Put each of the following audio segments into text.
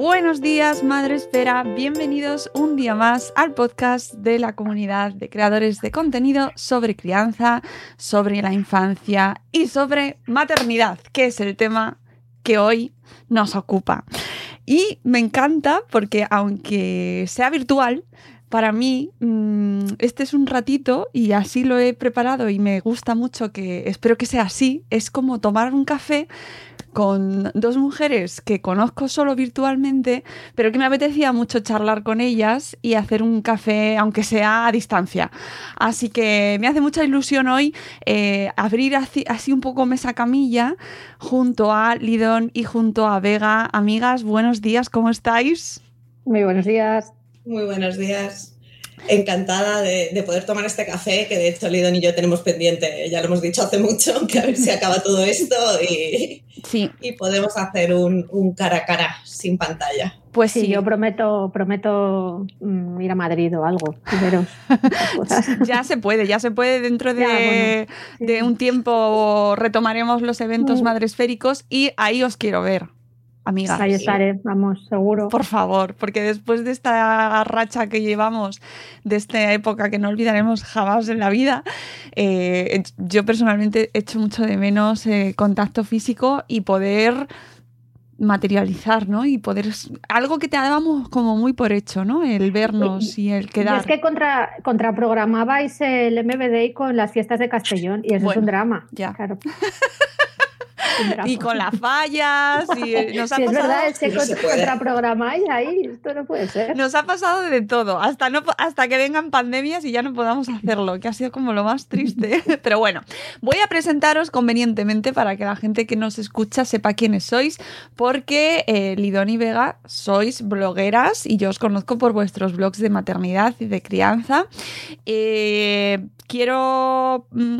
Buenos días, Madre Esfera. Bienvenidos un día más al podcast de la comunidad de creadores de contenido sobre crianza, sobre la infancia y sobre maternidad, que es el tema que hoy nos ocupa. Y me encanta porque aunque sea virtual, para mí mmm, este es un ratito y así lo he preparado y me gusta mucho que espero que sea así. Es como tomar un café con dos mujeres que conozco solo virtualmente, pero que me apetecía mucho charlar con ellas y hacer un café, aunque sea a distancia. Así que me hace mucha ilusión hoy eh, abrir así, así, un poco mesa camilla junto a Lidón y junto a Vega. Amigas, buenos días, ¿cómo estáis? Muy buenos días. Muy buenos días. Encantada de, de, poder tomar este café, que de hecho Lidón y yo tenemos pendiente, ya lo hemos dicho hace mucho, que a ver si acaba todo esto y, sí. y podemos hacer un, un, cara a cara sin pantalla. Pues sí, sí, yo prometo, prometo mm, ir a Madrid o algo. Pero, ya se puede, ya se puede. Dentro de, ya, bueno, sí. de un tiempo retomaremos los eventos madresféricos y ahí os quiero ver amigas. Ahí estaré, vamos, seguro. Por favor, porque después de esta racha que llevamos, de esta época que no olvidaremos jamás en la vida, eh, yo personalmente echo mucho de menos eh, contacto físico y poder materializar, ¿no? Y poder algo que te dábamos como muy por hecho, ¿no? El vernos y, y el quedar. Y es que contra, contraprogramabais el MBD con las fiestas de Castellón y eso bueno, es un drama. Ya. Claro. y con las fallas. Y nos ha sí, pasado... es verdad, es que no contraprogramáis ahí, esto no puede ser. Nos ha pasado de todo, hasta, no, hasta que vengan pandemias y ya no podamos hacerlo, que ha sido como lo más triste. Pero bueno, voy a presentaros convenientemente para que la gente que nos escucha sepa quiénes sois, porque eh, Lidón y Vega sois blogueras y yo os conozco por vuestros blogs de maternidad y de crianza. Eh, quiero, mm,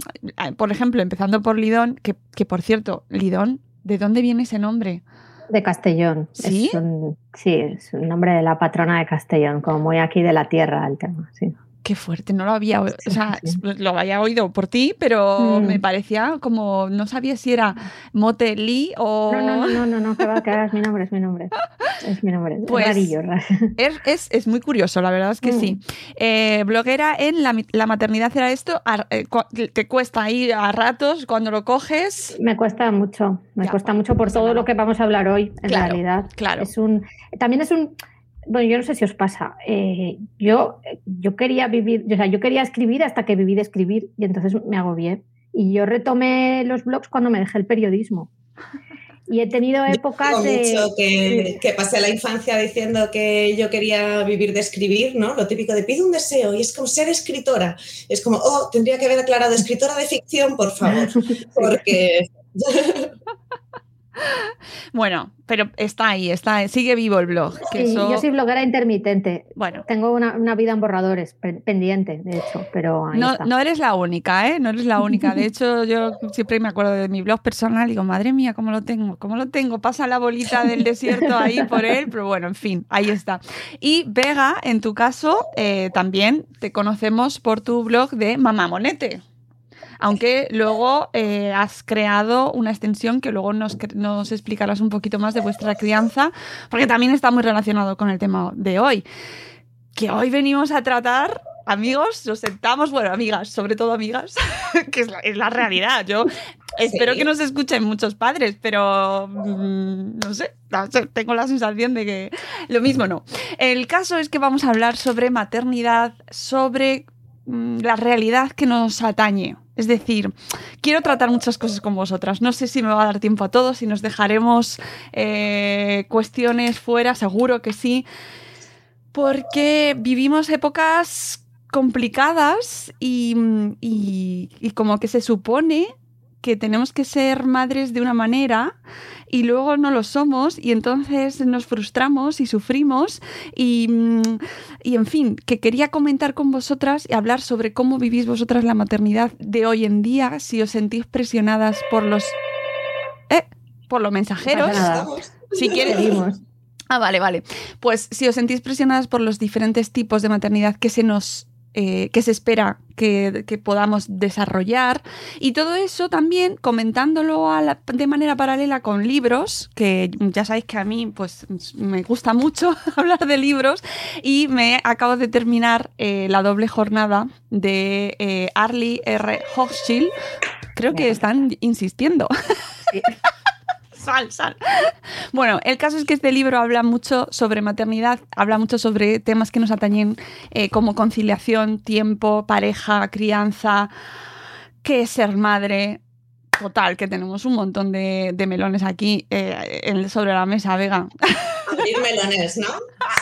por ejemplo, empezando por Lidón, que, que por cierto, Lidón, ¿de dónde viene ese nombre? De Castellón. ¿Sí? Es un, sí, es un nombre de la patrona de Castellón, como muy aquí de la tierra el tema, sí. Qué fuerte, no lo había oído, o sea, lo había oído por ti, pero mm. me parecía como, no sabía si era Motelí o... No, no, no, no, no, que va, que va, es mi nombre, es mi nombre. Es mi nombre, pues, es rarillo. Es, es, es, muy curioso, la verdad es que mm. sí. Eh, bloguera en la, la, maternidad era esto, a, eh, te cuesta ir a ratos cuando lo coges. Me cuesta mucho, me ya, cuesta mucho por todo lo que vamos a hablar hoy, en claro, realidad. Claro. Es un, también es un bueno, yo no sé si os pasa. Eh, yo, yo quería vivir, o sea, yo quería escribir hasta que viví de escribir y entonces me hagobié. Y yo retomé los blogs cuando me dejé el periodismo. Y he tenido épocas yo de. mucho que, que, pasé la infancia diciendo que yo quería vivir de escribir, ¿no? Lo típico de pido un deseo y es como ser escritora. Es como, oh, tendría que haber aclarado escritora de ficción, por favor. Porque. Bueno, pero está ahí, está, sigue vivo el blog. que Sí, eso- Yo soy bloguera intermitente. Bueno, Tengo una, una vida en borradores, pe- pendiente, de hecho, pero ahí no, está. no eres la única, ¿eh? No eres la única. De hecho, yo siempre me acuerdo de mi blog personal y digo, madre mía, ¿cómo lo tengo? ¿Cómo lo tengo? Pasa la bolita del desierto ahí por él, pero bueno, en fin, ahí está. Y Vega, en tu caso, eh, también te conocemos por tu blog de Mamá Monete. Aunque luego eh, has creado una extensión que luego nos, nos explicarás un poquito más de vuestra crianza, porque también está muy relacionado con el tema de hoy. Que hoy venimos a tratar, amigos, nos sentamos, bueno, amigas, sobre todo amigas, que es la, es la realidad. Yo espero Sí. que nos escuchen muchos padres, pero mm, no sé, tengo la sensación de que lo mismo no. El caso es que vamos a hablar sobre maternidad, sobre la realidad que nos atañe. Es decir, quiero tratar muchas cosas con vosotras. No sé si me va a dar tiempo a todos, si nos dejaremos eh, cuestiones fuera, seguro que sí, porque vivimos épocas complicadas y, y- y como que se supone que tenemos que ser madres de una manera y luego no lo somos y entonces nos frustramos y sufrimos y, mm, y en fin, que quería comentar con vosotras y hablar sobre cómo vivís vosotras la maternidad de hoy en día, si os sentís presionadas por los... Eh, por los mensajeros. No. Si quieres. Ah, vale, vale. Pues si os sentís presionadas por los diferentes tipos de maternidad que se nos eh, que se espera que, que podamos desarrollar y todo eso también comentándolo a la- de manera paralela con libros que ya sabéis que a mí pues me gusta mucho hablar de libros y me acabo de terminar eh, la doble jornada de eh, Arlie R. Hochschild creo que están insistiendo Sí. sal, sal. Bueno, el caso es que este libro habla mucho sobre maternidad, habla mucho sobre temas que nos atañen eh, como conciliación, tiempo, pareja, crianza, qué es ser madre. Total, que tenemos un montón de, de melones aquí eh, en- sobre la mesa, Vega. Abrir melones, ¿no?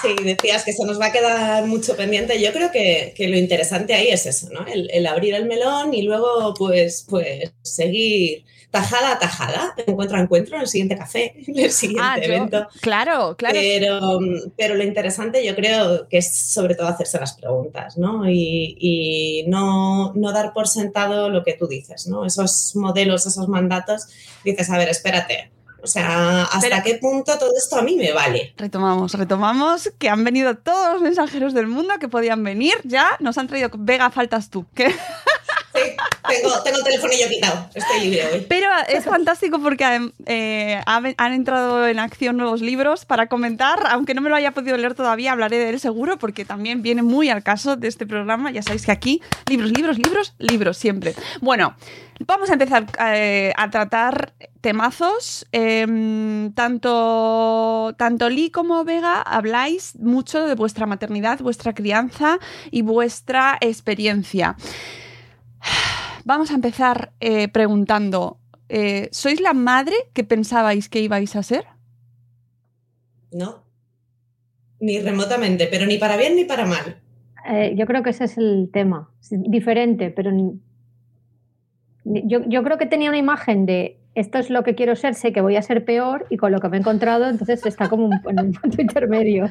Sí, decías que se nos va a quedar mucho pendiente. Yo creo que, que lo interesante ahí es eso, ¿no? El, el abrir el melón y luego, pues, pues, seguir tajada a tajada, encuentro a encuentro, en el siguiente café, en el siguiente Ah, yo- evento. claro, claro. Pero, pero lo interesante yo creo que es sobre todo hacerse las preguntas, ¿no? Y, y no, no dar por sentado lo que tú dices, ¿no? Esos modelos, esos mandatos, dices, a ver, espérate. O sea, ¿hasta qué punto todo esto a mí me vale? Retomamos, retomamos que han venido todos los mensajeros del mundo que podían venir. Ya nos han traído. Vega, faltas tú. ¿Qué? Tengo, tengo el telefonillo quitado, estoy libre hoy. Pero es fantástico porque eh, ha- han entrado en acción nuevos libros para comentar, aunque no me lo haya podido leer todavía, hablaré de él seguro porque también viene muy al caso de este programa. Ya sabéis que aquí, libros, libros, libros, libros, siempre. Bueno, vamos a empezar eh, a tratar temazos. Em, tanto, tanto Lee como Vega habláis mucho de vuestra maternidad, vuestra crianza y vuestra experiencia. Vamos a empezar eh, preguntando, eh, ¿sois la madre que pensabais que ibais a ser? No, ni remotamente, pero ni para bien ni para mal. Eh, yo creo que ese es el tema. Diferente, pero ni- ni- yo, yo creo que tenía una imagen de esto es lo que quiero ser, sé que voy a ser peor y con lo que me he encontrado, entonces está como un- en un punto intermedio.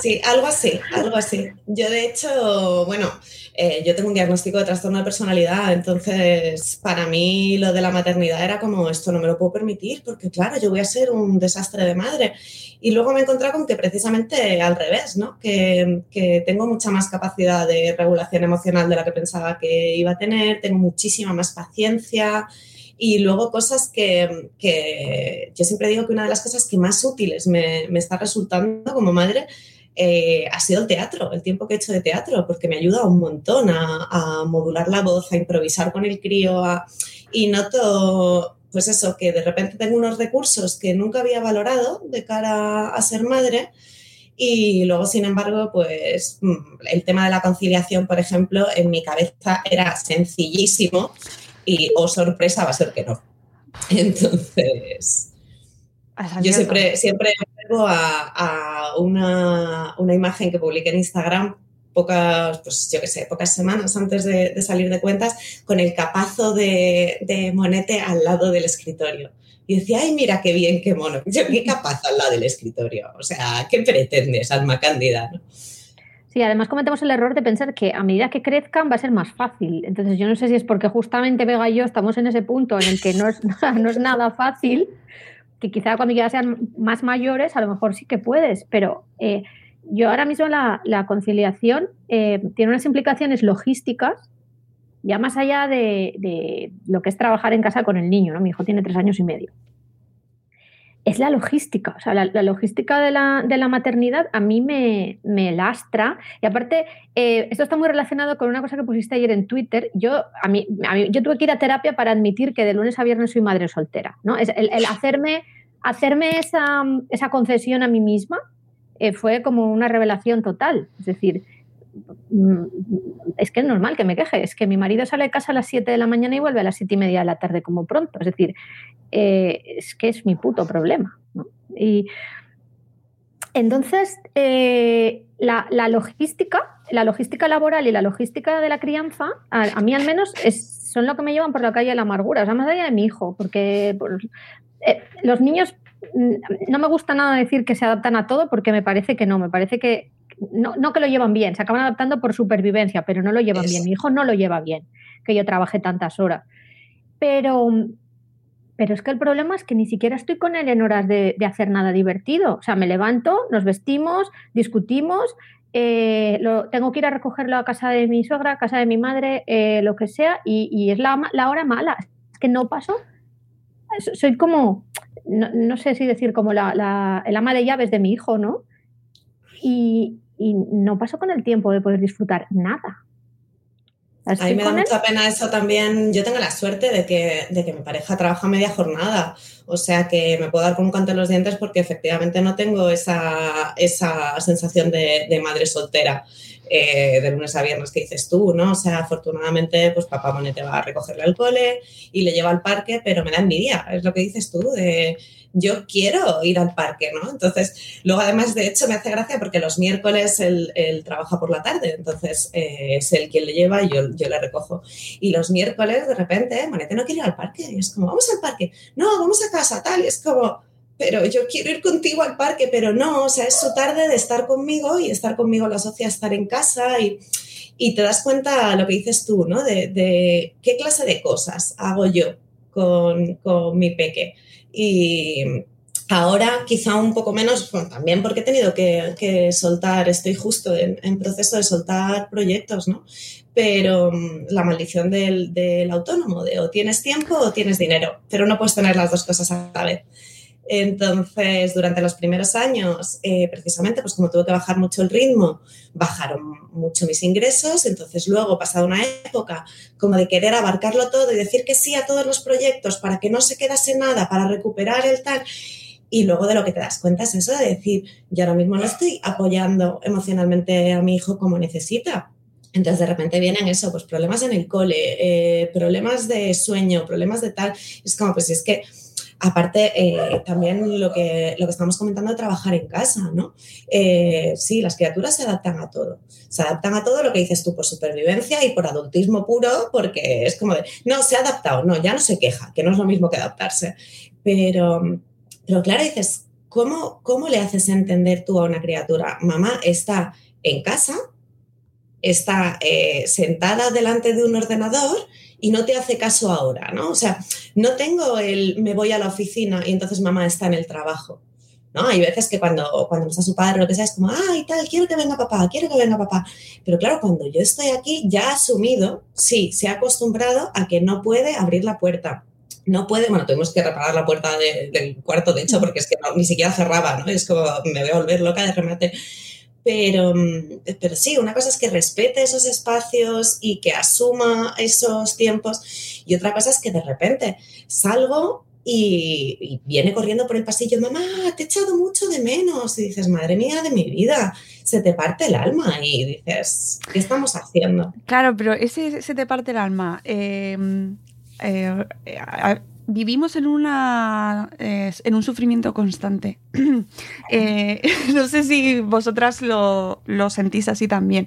Sí, algo así, algo así. Yo de hecho, bueno, eh, yo tengo un diagnóstico de trastorno de personalidad, entonces para mí lo de la maternidad era como esto no me lo puedo permitir porque claro, yo voy a ser un desastre de madre. Y luego me he encontrado con que precisamente al revés, ¿no? Que, que tengo mucha más capacidad de regulación emocional de la que pensaba que iba a tener, tengo muchísima más paciencia. Y luego cosas que, que yo siempre digo que una de las cosas que más útiles me está resultando como madre eh, ha sido el teatro, el tiempo que he hecho de teatro, porque me ayuda un montón a, a modular la voz, a improvisar con el crío, a- y noto, pues eso, que de repente tengo unos recursos que nunca había valorado de cara a ser madre. Y luego, sin embargo, pues mm, el tema de la conciliación, por ejemplo, en mi cabeza era sencillísimo y, oh sorpresa, va a ser que no. Entonces, yo siempre, siempre a, a una, una imagen que publiqué en Instagram pocas, pues yo qué sé, pocas semanas antes de, de salir de cuentas, con el capazo de, de monete al lado del escritorio. Y decía, ay, mira qué bien, qué mono. Yo, qué capaz al lado del escritorio. O sea, ¿qué pretendes, alma cándida? ¿no? Sí, además cometemos el error de pensar que a medida que crezcan va a ser más fácil. Entonces yo no sé si es porque justamente Vega y yo estamos en ese punto en el que no es, no es nada fácil, que quizá cuando ya sean más mayores a lo mejor sí que puedes, pero eh, yo ahora mismo la, conciliación eh, tiene unas implicaciones logísticas ya más allá de, de, lo que es trabajar en casa con el niño, ¿no? Mi hijo tiene tres años y medio es la logística. O sea, la, la logística de la, de la, maternidad a mí me, me lastra. Y aparte, eh, esto está muy relacionado con una cosa que pusiste ayer en Twitter. Yo, a mí, a mí, yo tuve que ir a terapia para admitir que de lunes a viernes soy madre soltera. ¿no? Es el, hacerme, hacerme esa, esa, concesión a mí misma eh, fue como una revelación total. Es decir, es que es normal que me queje. Es que mi marido sale de casa a las 7 de la mañana y vuelve a las 7 y media de la tarde como pronto. Es decir, eh, es que es mi puto problema. Y entonces, eh, la, la, logística, la logística laboral y la logística de la crianza, a, mí al menos, es, son lo que me llevan por la calle de la amargura, o sea, más allá de mi hijo, porque eh, los niños, no me gusta nada decir que se adaptan a todo, porque me parece que no, me parece que no, no que lo llevan bien, se acaban adaptando por supervivencia, pero no lo llevan Eso. bien. Mi hijo no lo lleva bien, que yo trabaje tantas horas. Pero, pero es que el problema es que ni siquiera estoy con él en horas de, de hacer nada divertido. O sea, me levanto, nos vestimos, discutimos, eh, lo, tengo que ir a recogerlo a casa de mi suegra, a casa de mi madre, eh, lo que sea, y, y es la, la, hora mala. Es que no paso. Soy como, no, no sé si decir, como la, la, el ama de llaves de mi hijo, ¿no? Y, y no paso con el tiempo de poder disfrutar nada. A mí me da mucha pena eso también. Yo tengo la suerte de que, de que mi pareja trabaja media jornada, o sea que me puedo dar con un canto en los dientes porque efectivamente no tengo esa, esa sensación de, de madre soltera. Eh, de lunes a viernes que dices tú, ¿no? O sea, afortunadamente, pues papá Monete va a recogerle al cole y le lleva al parque, pero me da envidia, es lo que dices tú, yo quiero ir al parque, ¿no? Entonces, luego además, de hecho, me hace gracia porque los miércoles él, trabaja por la tarde, entonces eh, es él quien le lleva y yo, yo, le recojo. Y los miércoles, de repente, Monete no quiere ir al parque, es como, vamos al parque, no, vamos a casa, tal, y es como pero yo quiero ir contigo al parque, pero no, o sea, es su tarde de estar conmigo y estar conmigo lo asocia a estar en casa y, y te das cuenta lo que dices tú, ¿no? De, de qué clase de cosas hago yo con, con, mi peque. Y ahora quizá un poco menos, bueno, también porque he tenido que, que soltar, estoy justo en, en, proceso de soltar proyectos, ¿no? Pero um, la maldición del, del autónomo, de o tienes tiempo o tienes dinero, pero no puedes tener las dos cosas a la vez. Entonces, durante los primeros años, eh, precisamente, pues como tuve que bajar mucho el ritmo, bajaron mucho mis ingresos. Entonces, luego, pasada una época como de querer abarcarlo todo y decir que sí a todos los proyectos para que no se quedase nada, para recuperar el tal. Y luego de lo que te das cuenta es eso de decir, yo ahora mismo no estoy apoyando emocionalmente a mi hijo como necesita. Entonces de repente vienen eso, pues problemas en el cole, eh, problemas de sueño, problemas de tal. Es como, pues es que Aparte, eh, también lo que, lo que estamos comentando de trabajar en casa, ¿no? Eh, sí, las criaturas se adaptan a todo. Se adaptan a todo lo que dices tú por supervivencia y por adultismo puro, porque es como de, no, se ha adaptado, no, ya no se queja, que no es lo mismo que adaptarse. Pero, pero claro, dices, ¿cómo, ¿cómo le haces entender tú a una criatura? Mamá está en casa, está eh, sentada delante de un ordenador y no te hace caso ahora, ¿no? O sea, no tengo el me voy a la oficina y entonces mamá está en el trabajo. ¿no? Hay veces que cuando, cuando está su padre o lo que sea, es como, ay, tal, quiero que venga papá, quiero que venga papá. Pero claro, cuando yo estoy aquí, ya ha asumido, sí, se ha acostumbrado a que no puede abrir la puerta. No puede, bueno, tuvimos que reparar la puerta de, del cuarto, de hecho, porque es que ni siquiera cerraba, ¿no? Es como, me voy a volver loca de remate. Pero, pero sí, una cosa es que respete esos espacios y que asuma esos tiempos y otra cosa es que de repente salgo y, y, viene corriendo por el pasillo, mamá, te he echado mucho de menos. Y dices, madre mía de mi vida, se te parte el alma. Y dices, ¿qué estamos haciendo? Claro, pero ese se te parte el alma. Eh, eh, eh, vivimos en una en un sufrimiento constante. eh, no sé si vosotras lo, lo, sentís así también,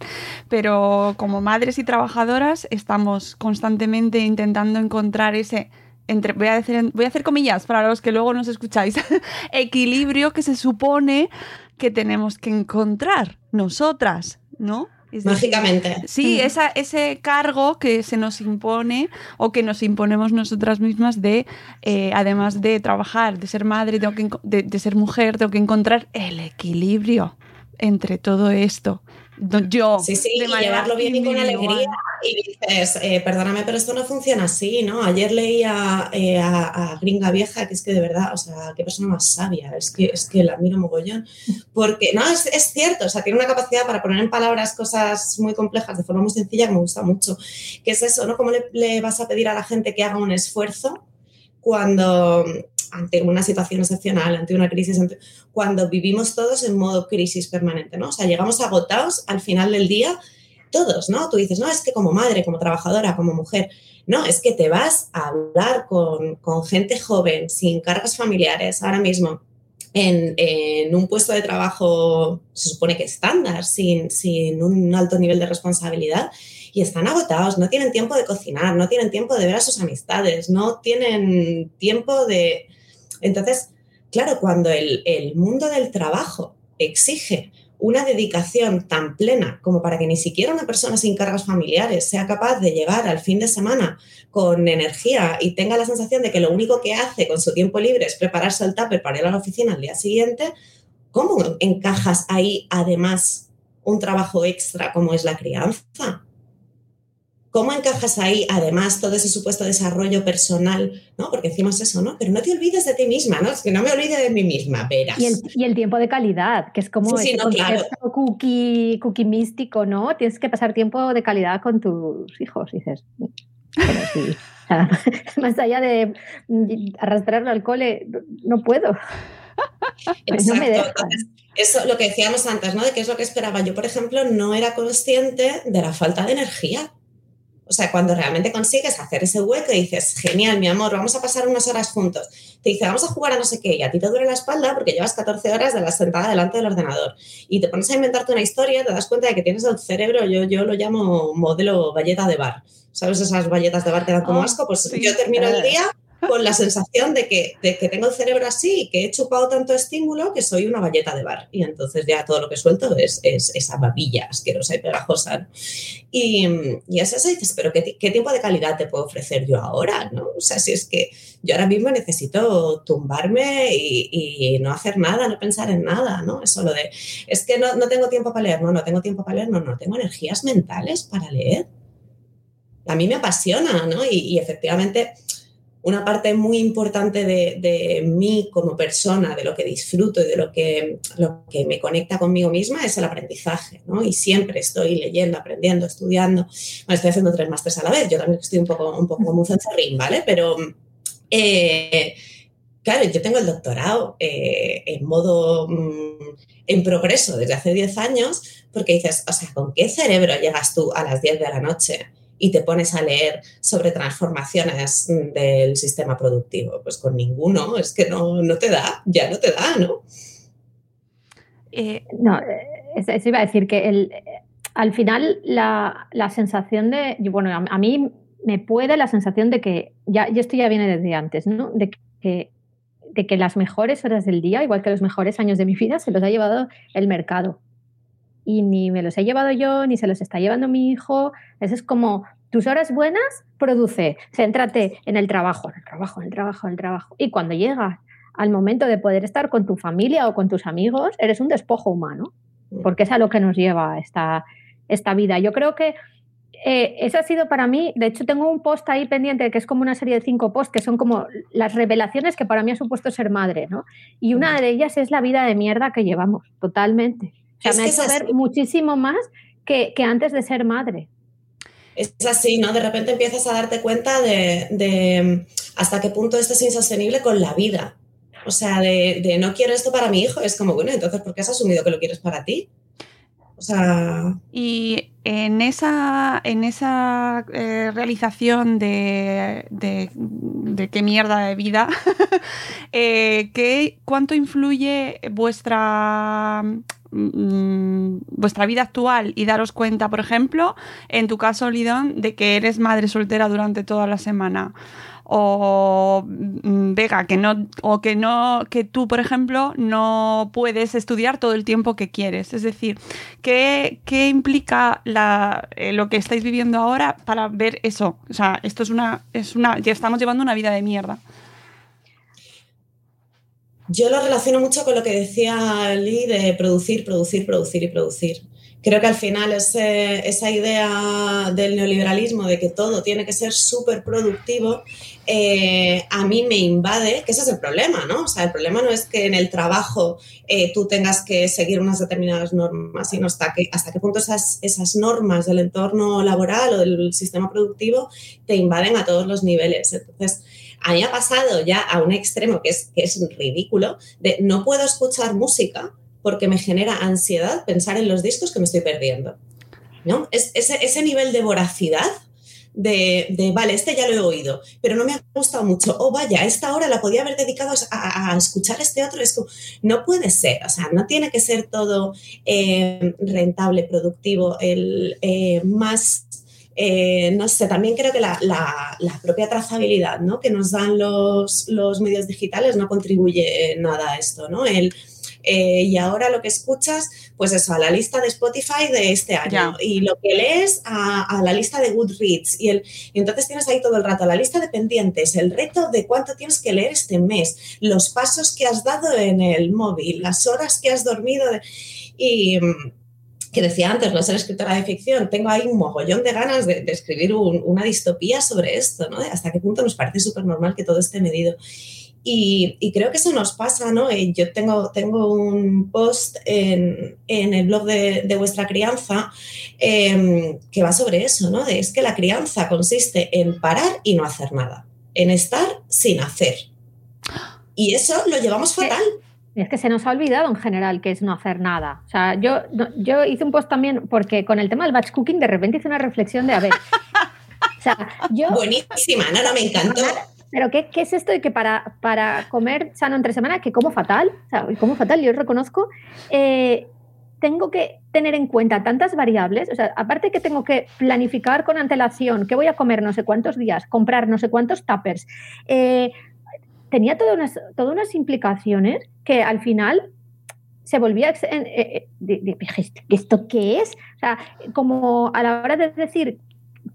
pero como madres y trabajadoras estamos constantemente intentando encontrar ese entre, voy a, decir, voy a hacer comillas para los que luego nos escucháis, equilibrio que se supone que tenemos que encontrar nosotras, ¿no? Mágicamente. Sí, esa, ese cargo que se nos impone o que nos imponemos nosotras mismas de, eh, además de trabajar, de ser madre, tengo que, de, de ser mujer, tengo que encontrar el equilibrio entre todo esto. Yo, sí, sí, y llevarlo bien y con alegría. Y dices, eh, perdóname, pero esto no funciona así, ¿no? Ayer leía eh, a, Gringa Vieja, que es que de verdad, o sea, qué persona más sabia, es que, es que la miro mogollón. Porque, no, es, es, cierto, o sea, tiene una capacidad para poner en palabras cosas muy complejas de forma muy sencilla que me gusta mucho. Que es eso, ¿no? ¿Cómo le, le vas a pedir a la gente que haga un esfuerzo cuando ante una situación excepcional, ante una crisis, cuando vivimos todos en modo crisis permanente, ¿no? O sea, llegamos agotados al final del día, todos, ¿no? Tú dices, no, es que como madre, como trabajadora, como mujer, no, es que te vas a hablar con, gente joven, sin cargas familiares, ahora mismo, en, un puesto de trabajo, se supone que estándar, sin, sin un alto nivel de responsabilidad, y están agotados, no tienen tiempo de cocinar, no tienen tiempo de ver a sus amistades, no tienen tiempo de, entonces, claro, cuando el, mundo del trabajo exige una dedicación tan plena como para que ni siquiera una persona sin cargas familiares sea capaz de llegar al fin de semana con energía y tenga la sensación de que lo único que hace con su tiempo libre es prepararse el tupper para ir a la oficina al día siguiente, ¿cómo encajas ahí además un trabajo extra como es la crianza? ¿Cómo encajas ahí, además, todo ese supuesto desarrollo personal? ¿no? Porque decimos eso, ¿no? Pero no te olvides de ti misma, ¿no? Es que no me olvide de mí misma, verás. Y el, tiempo de calidad, que es como sí, sí, cookie, cookie místico, ¿no? Tienes que pasar tiempo de calidad con tus hijos, dices. Pero sí. más allá de arrastrarlo al cole, no puedo. no me Eso, lo que decíamos antes, ¿no? De qué es lo que esperaba. Yo, por ejemplo, no era consciente de la falta de energía o sea, cuando realmente consigues hacer ese hueco y dices, genial, mi amor, vamos a pasar unas horas juntos. Te dice, vamos a jugar a no sé qué, y a ti te duele la espalda porque llevas 14 horas de la sentada delante del ordenador. Y te pones a inventarte una historia, te das cuenta de que tienes el cerebro, yo, yo lo llamo modelo galleta de bar. ¿Sabes esas galletas de bar que dan como ah, asco? Pues yo termino el día con la sensación de que, de que tengo el cerebro así y que he chupado tanto estímulo que soy una valleta de bar. Y entonces ya todo lo que suelto es, es esa babilla asquerosa y pegajosa. Y, y es eso, dices, pero ¿qué, ¿qué, tiempo de calidad te puedo ofrecer yo ahora? ¿no? O sea, si es que yo ahora mismo necesito tumbarme y, y no hacer nada, no pensar en nada, ¿no? Eso lo de, es que no, no tengo tiempo para leer, no, no tengo tiempo para leer, no, no tengo energías mentales para leer. A mí me apasiona, ¿no? Y, y efectivamente una parte muy importante de, mí como persona, de lo que disfruto y de lo que, lo que me conecta conmigo misma es el aprendizaje, ¿no? Y siempre estoy leyendo, aprendiendo, estudiando. Bueno, estoy haciendo tres másteres a la vez, yo también estoy un poco, un poco como un cencerrín, ¿vale? Pero, eh, claro, yo tengo el doctorado eh, en modo, mm, en progreso desde hace 10 años, porque dices, o sea, ¿con qué cerebro llegas tú a las 10 de la noche? Y te pones a leer sobre transformaciones del sistema productivo. Pues con ninguno, es que no, no te da, ya no te da, ¿no? Eh, no, eso iba a decir que el, al final la, la sensación de, bueno, a, mí me puede la sensación de que, ya, y esto ya viene desde antes, ¿no? De que, de que las mejores horas del día, igual que los mejores años de mi vida, se los ha llevado el mercado y ni me los he llevado yo, ni se los está llevando mi hijo. Eso es como tus horas buenas, produce, céntrate en el trabajo, en el trabajo, en el trabajo, en el trabajo. Y cuando llegas al momento de poder estar con tu familia o con tus amigos, eres un despojo humano, porque es a lo que nos lleva esta, esta vida. Yo creo que eh, ese ha sido para mí, de hecho tengo un post ahí pendiente que es como una serie de cinco posts que son como las revelaciones que para mí ha supuesto ser madre, ¿no? Y una de ellas es la vida de mierda que llevamos, totalmente me ha hecho ver muchísimo más que, antes de ser madre. Es así, ¿no? De repente empiezas a darte cuenta de, hasta qué punto esto es insostenible con la vida. O sea, de, no quiero esto para mi hijo. Es como, bueno, entonces, ¿por qué has asumido que lo quieres para ti? O sea... Y en esa, en esa eh, realización de, de, qué mierda de vida, eh, ¿qué, ¿cuánto influye vuestra Mm, vuestra vida actual y daros cuenta, por ejemplo, en tu caso, Lidón, de que eres madre soltera durante toda la semana. o mm, Vega, que no, o que no, que tú, por ejemplo, no puedes estudiar todo el tiempo que quieres. Es decir, ¿qué, qué implica la, eh, lo que estáis viviendo ahora para ver eso? O sea, esto es una, es una, ya estamos llevando una vida de mierda. Yo lo relaciono mucho con lo que decía Lee de producir, producir, producir y producir. Creo que al final esa idea del neoliberalismo de que todo tiene que ser súper productivo, eh, a mí me invade, que ese es el problema, ¿no? O sea, el problema no es que en el trabajo eh, tú tengas que seguir unas determinadas normas, sino hasta, que, hasta qué punto esas, esas normas del entorno laboral o del sistema productivo te invaden a todos los niveles. Entonces, a mí ha pasado ya a un extremo que es, que es ridículo, de no puedo escuchar música porque me genera ansiedad pensar en los discos que me estoy perdiendo. ¿no? Es, ese, ese nivel de voracidad de, de, vale, este ya lo he oído, pero no me ha gustado mucho. Oh, vaya, esta hora la podía haber dedicado a, a escuchar este otro. Es no puede ser, o sea, no tiene que ser todo eh, rentable, productivo, el eh, más eh, no sé, también creo que la, la, la, propia trazabilidad ¿no? que nos dan los, los, medios digitales no contribuye nada a esto, ¿no? El, eh, y ahora lo que escuchas, pues eso, a la lista de Spotify de este año yeah. y lo que lees a, a, la lista de Goodreads y, el, y entonces tienes ahí todo el rato la lista de pendientes, el reto de cuánto tienes que leer este mes, los pasos que has dado en el móvil, las horas que has dormido de, y que decía antes, no ser escritora de ficción, tengo ahí un mogollón de ganas de, de escribir un, una distopía sobre esto, ¿no? De hasta qué punto nos parece súper normal que todo esté medido. Y, y, creo que eso nos pasa, ¿no? Y yo tengo, tengo un post en, en el blog de, de vuestra crianza eh, que va sobre eso, ¿no? De, es que la crianza consiste en parar y no hacer nada, en estar sin hacer. Y eso lo llevamos fatal. Es que se nos ha olvidado en general que es no hacer nada. O sea, yo, yo hice un post también porque con el tema del batch cooking de repente hice una reflexión de, a ver, o sea, yo... Buenísima, no, no, me encantó. Pero ¿qué, ¿qué, es esto de que para, para comer sano entre semana, que como fatal, o sea, como fatal, yo reconozco, eh, tengo que tener en cuenta tantas variables, o sea, aparte que tengo que planificar con antelación qué voy a comer no sé cuántos días, comprar no sé cuántos tuppers, eh, tenía todas unas, todas unas implicaciones que al final se volvía eh, eh, ¿esto qué es? O sea, como a la hora de decir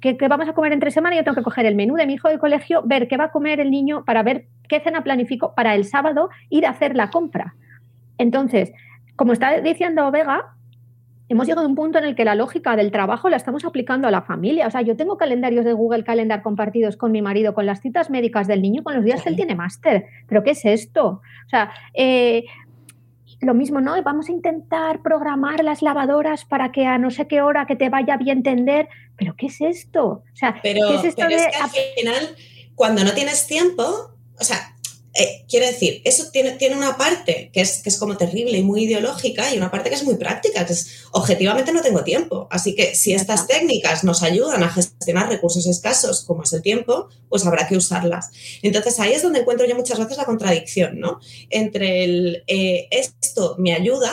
que, vamos a comer entre semana, yo tengo que coger el menú de mi hijo del colegio, ver qué va a comer el niño para ver qué cena planifico para el sábado ir a hacer la compra. Entonces, como está diciendo Vega, hemos llegado a un punto en el que la lógica del trabajo la estamos aplicando a la familia. O sea, yo tengo calendarios de Google Calendar compartidos con mi marido, con las citas médicas del niño, con los días que él tiene máster. ¿Pero qué es esto? O sea, eh, lo mismo, ¿no? Vamos a intentar programar las lavadoras para que a no sé qué hora que te vaya bien tender. ¿Pero qué es esto? O sea, pero, ¿qué es esto pero de... es que al final, cuando no tienes tiempo, o sea, eh, quiero decir, eso tiene, tiene una parte que es, que es como terrible y muy ideológica y una parte que es muy práctica, que es objetivamente no tengo tiempo. Así que si estas técnicas nos ayudan a gestionar recursos escasos, como es el tiempo, pues habrá que usarlas. Entonces ahí es donde encuentro yo muchas veces la contradicción, ¿no? Entre el eh, esto me ayuda,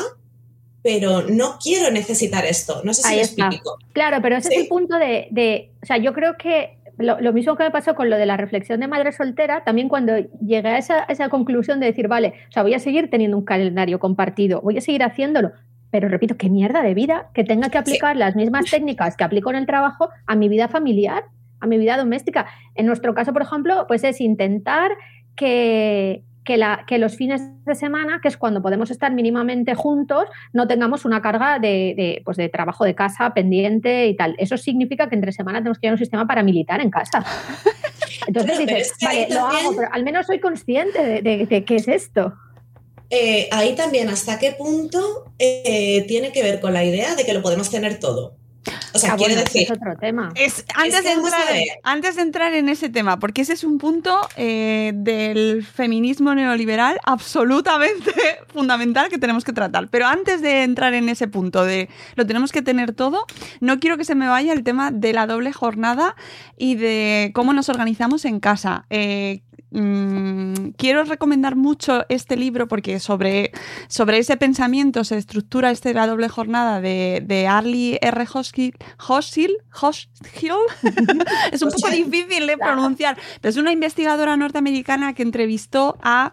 pero no quiero necesitar esto. No sé si Ahí está. explico. Claro, pero ese Sí. es el punto de, de- O sea, yo creo que lo, lo mismo que me pasó con lo de la reflexión de madre soltera, también cuando llegué a esa, a esa conclusión de decir, vale, o sea, voy a seguir teniendo un calendario compartido, voy a seguir haciéndolo, pero repito, qué mierda de vida que tenga que aplicar las mismas técnicas que aplico en el trabajo a mi vida familiar, a mi vida doméstica. En nuestro caso, por ejemplo, pues es intentar que, que, la, que los fines de semana, que es cuando podemos estar mínimamente juntos, no tengamos una carga de, de, pues de trabajo de casa pendiente y tal. Eso significa que entre semana tenemos que llevar un sistema paramilitar en casa. Entonces Claro, dices, vale, lo hago, pero al menos soy consciente de, de- de qué es esto. Eh, ahí también, ¿hasta qué punto eh, tiene que ver con la idea de que lo podemos tener todo? O sea, Ah, quiere bueno, ese decir, es otro tema. Es, antes, que de vamos a entrar, ver. antes de entrar en ese tema, porque ese es un punto eh, del feminismo neoliberal absolutamente fundamental que tenemos que tratar. Pero antes de entrar en ese punto de lo tenemos que tener todo, no quiero que se me vaya el tema de la doble jornada y de cómo nos organizamos en casa. Eh, mm, quiero recomendar mucho este libro porque sobre, sobre ese pensamiento se estructura este La doble jornada de, de Arlie R. Hoskill. Hoskill, Hoskill. es un poco difícil de pronunciar, pero es una investigadora norteamericana que entrevistó a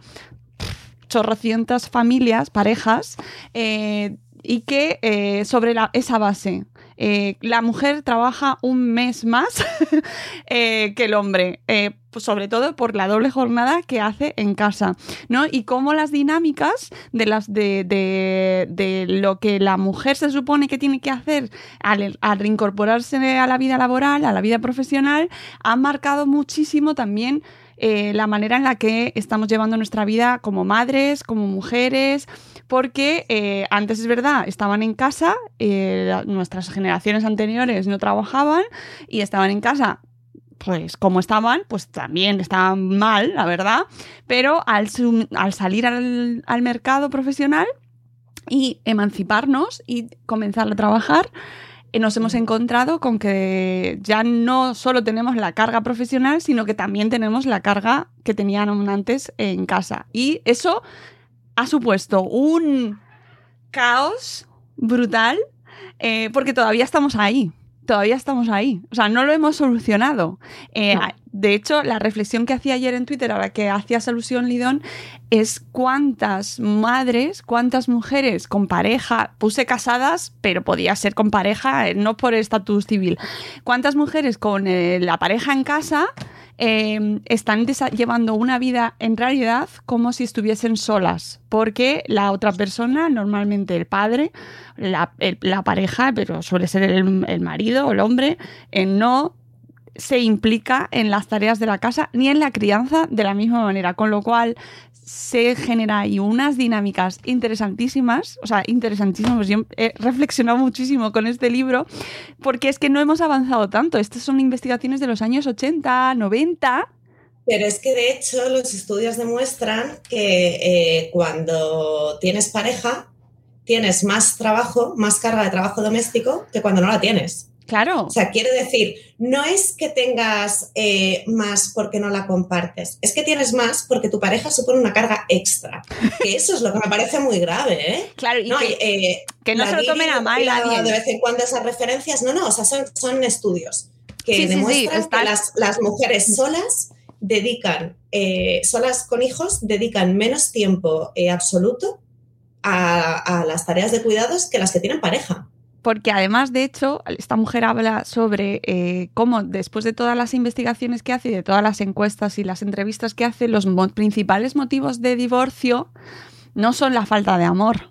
chorrocientas familias, parejas, eh, y que eh, sobre la- esa base. Eh, la mujer trabaja un mes más eh, que el hombre, eh, pues sobre todo por la doble jornada que hace en casa, ¿no? Y cómo las dinámicas de las de, de- lo que la mujer se supone que tiene que hacer al, reincorporarse a la vida laboral, a la vida profesional, han marcado muchísimo también la manera en la que estamos llevando nuestra vida como madres, como mujeres, porque eh, antes es verdad, estaban en casa, eh, nuestras generaciones anteriores no trabajaban y estaban en casa. Pues como estaban, pues también estaban mal, la verdad, pero al, al salir al, al mercado profesional y emanciparnos y comenzar a trabajar, eh, nos hemos encontrado con que ya no solo tenemos la carga profesional, sino que también tenemos la carga que tenían antes en casa. Y eso ha supuesto un caos brutal eh, porque todavía estamos ahí. Todavía estamos ahí. O sea, no lo hemos solucionado. Eh, No. De hecho, la reflexión que hacía ayer en Twitter, a la que hacías alusión, Lidón, es cuántas madres, cuántas mujeres con pareja, puse casadas, pero podía ser con pareja, eh, no por estatus civil, cuántas mujeres con la pareja en casa eh, están llevando una vida en realidad como si estuviesen solas, porque la otra persona, normalmente el padre, la, la pareja, pero suele ser el, el marido o el hombre, eh, no se implica en las tareas de la casa ni en la crianza de la misma manera, con lo cual se genera ahí unas dinámicas interesantísimas, o sea, interesantísimas. Yo he reflexionado muchísimo con este libro porque es que no hemos avanzado tanto. Estas son investigaciones de los años 80, 90. Pero es que de hecho los estudios demuestran que eh, cuando tienes pareja tienes más trabajo, más carga de trabajo doméstico que cuando no la tienes. Claro, O sea, quiere decir, no es que tengas eh, más porque no la compartes, es que tienes más porque tu pareja supone una carga extra. Que eso es lo que me parece muy grave, ¿eh? claro, y No, que, eh, que no se lo tomen a mal nadie. De vez en cuando esas referencias, no, no, o sea, son, son estudios que Sí, sí, sí, demuestran que las, las mujeres solas dedican, eh, solas con hijos, dedican menos tiempo eh, absoluto a, a las tareas de cuidados que las que tienen pareja. Porque además, de hecho, esta mujer habla sobre eh, cómo después de todas las investigaciones que hace y de todas las encuestas y las entrevistas que hace, los principales motivos de divorcio no son la falta de amor,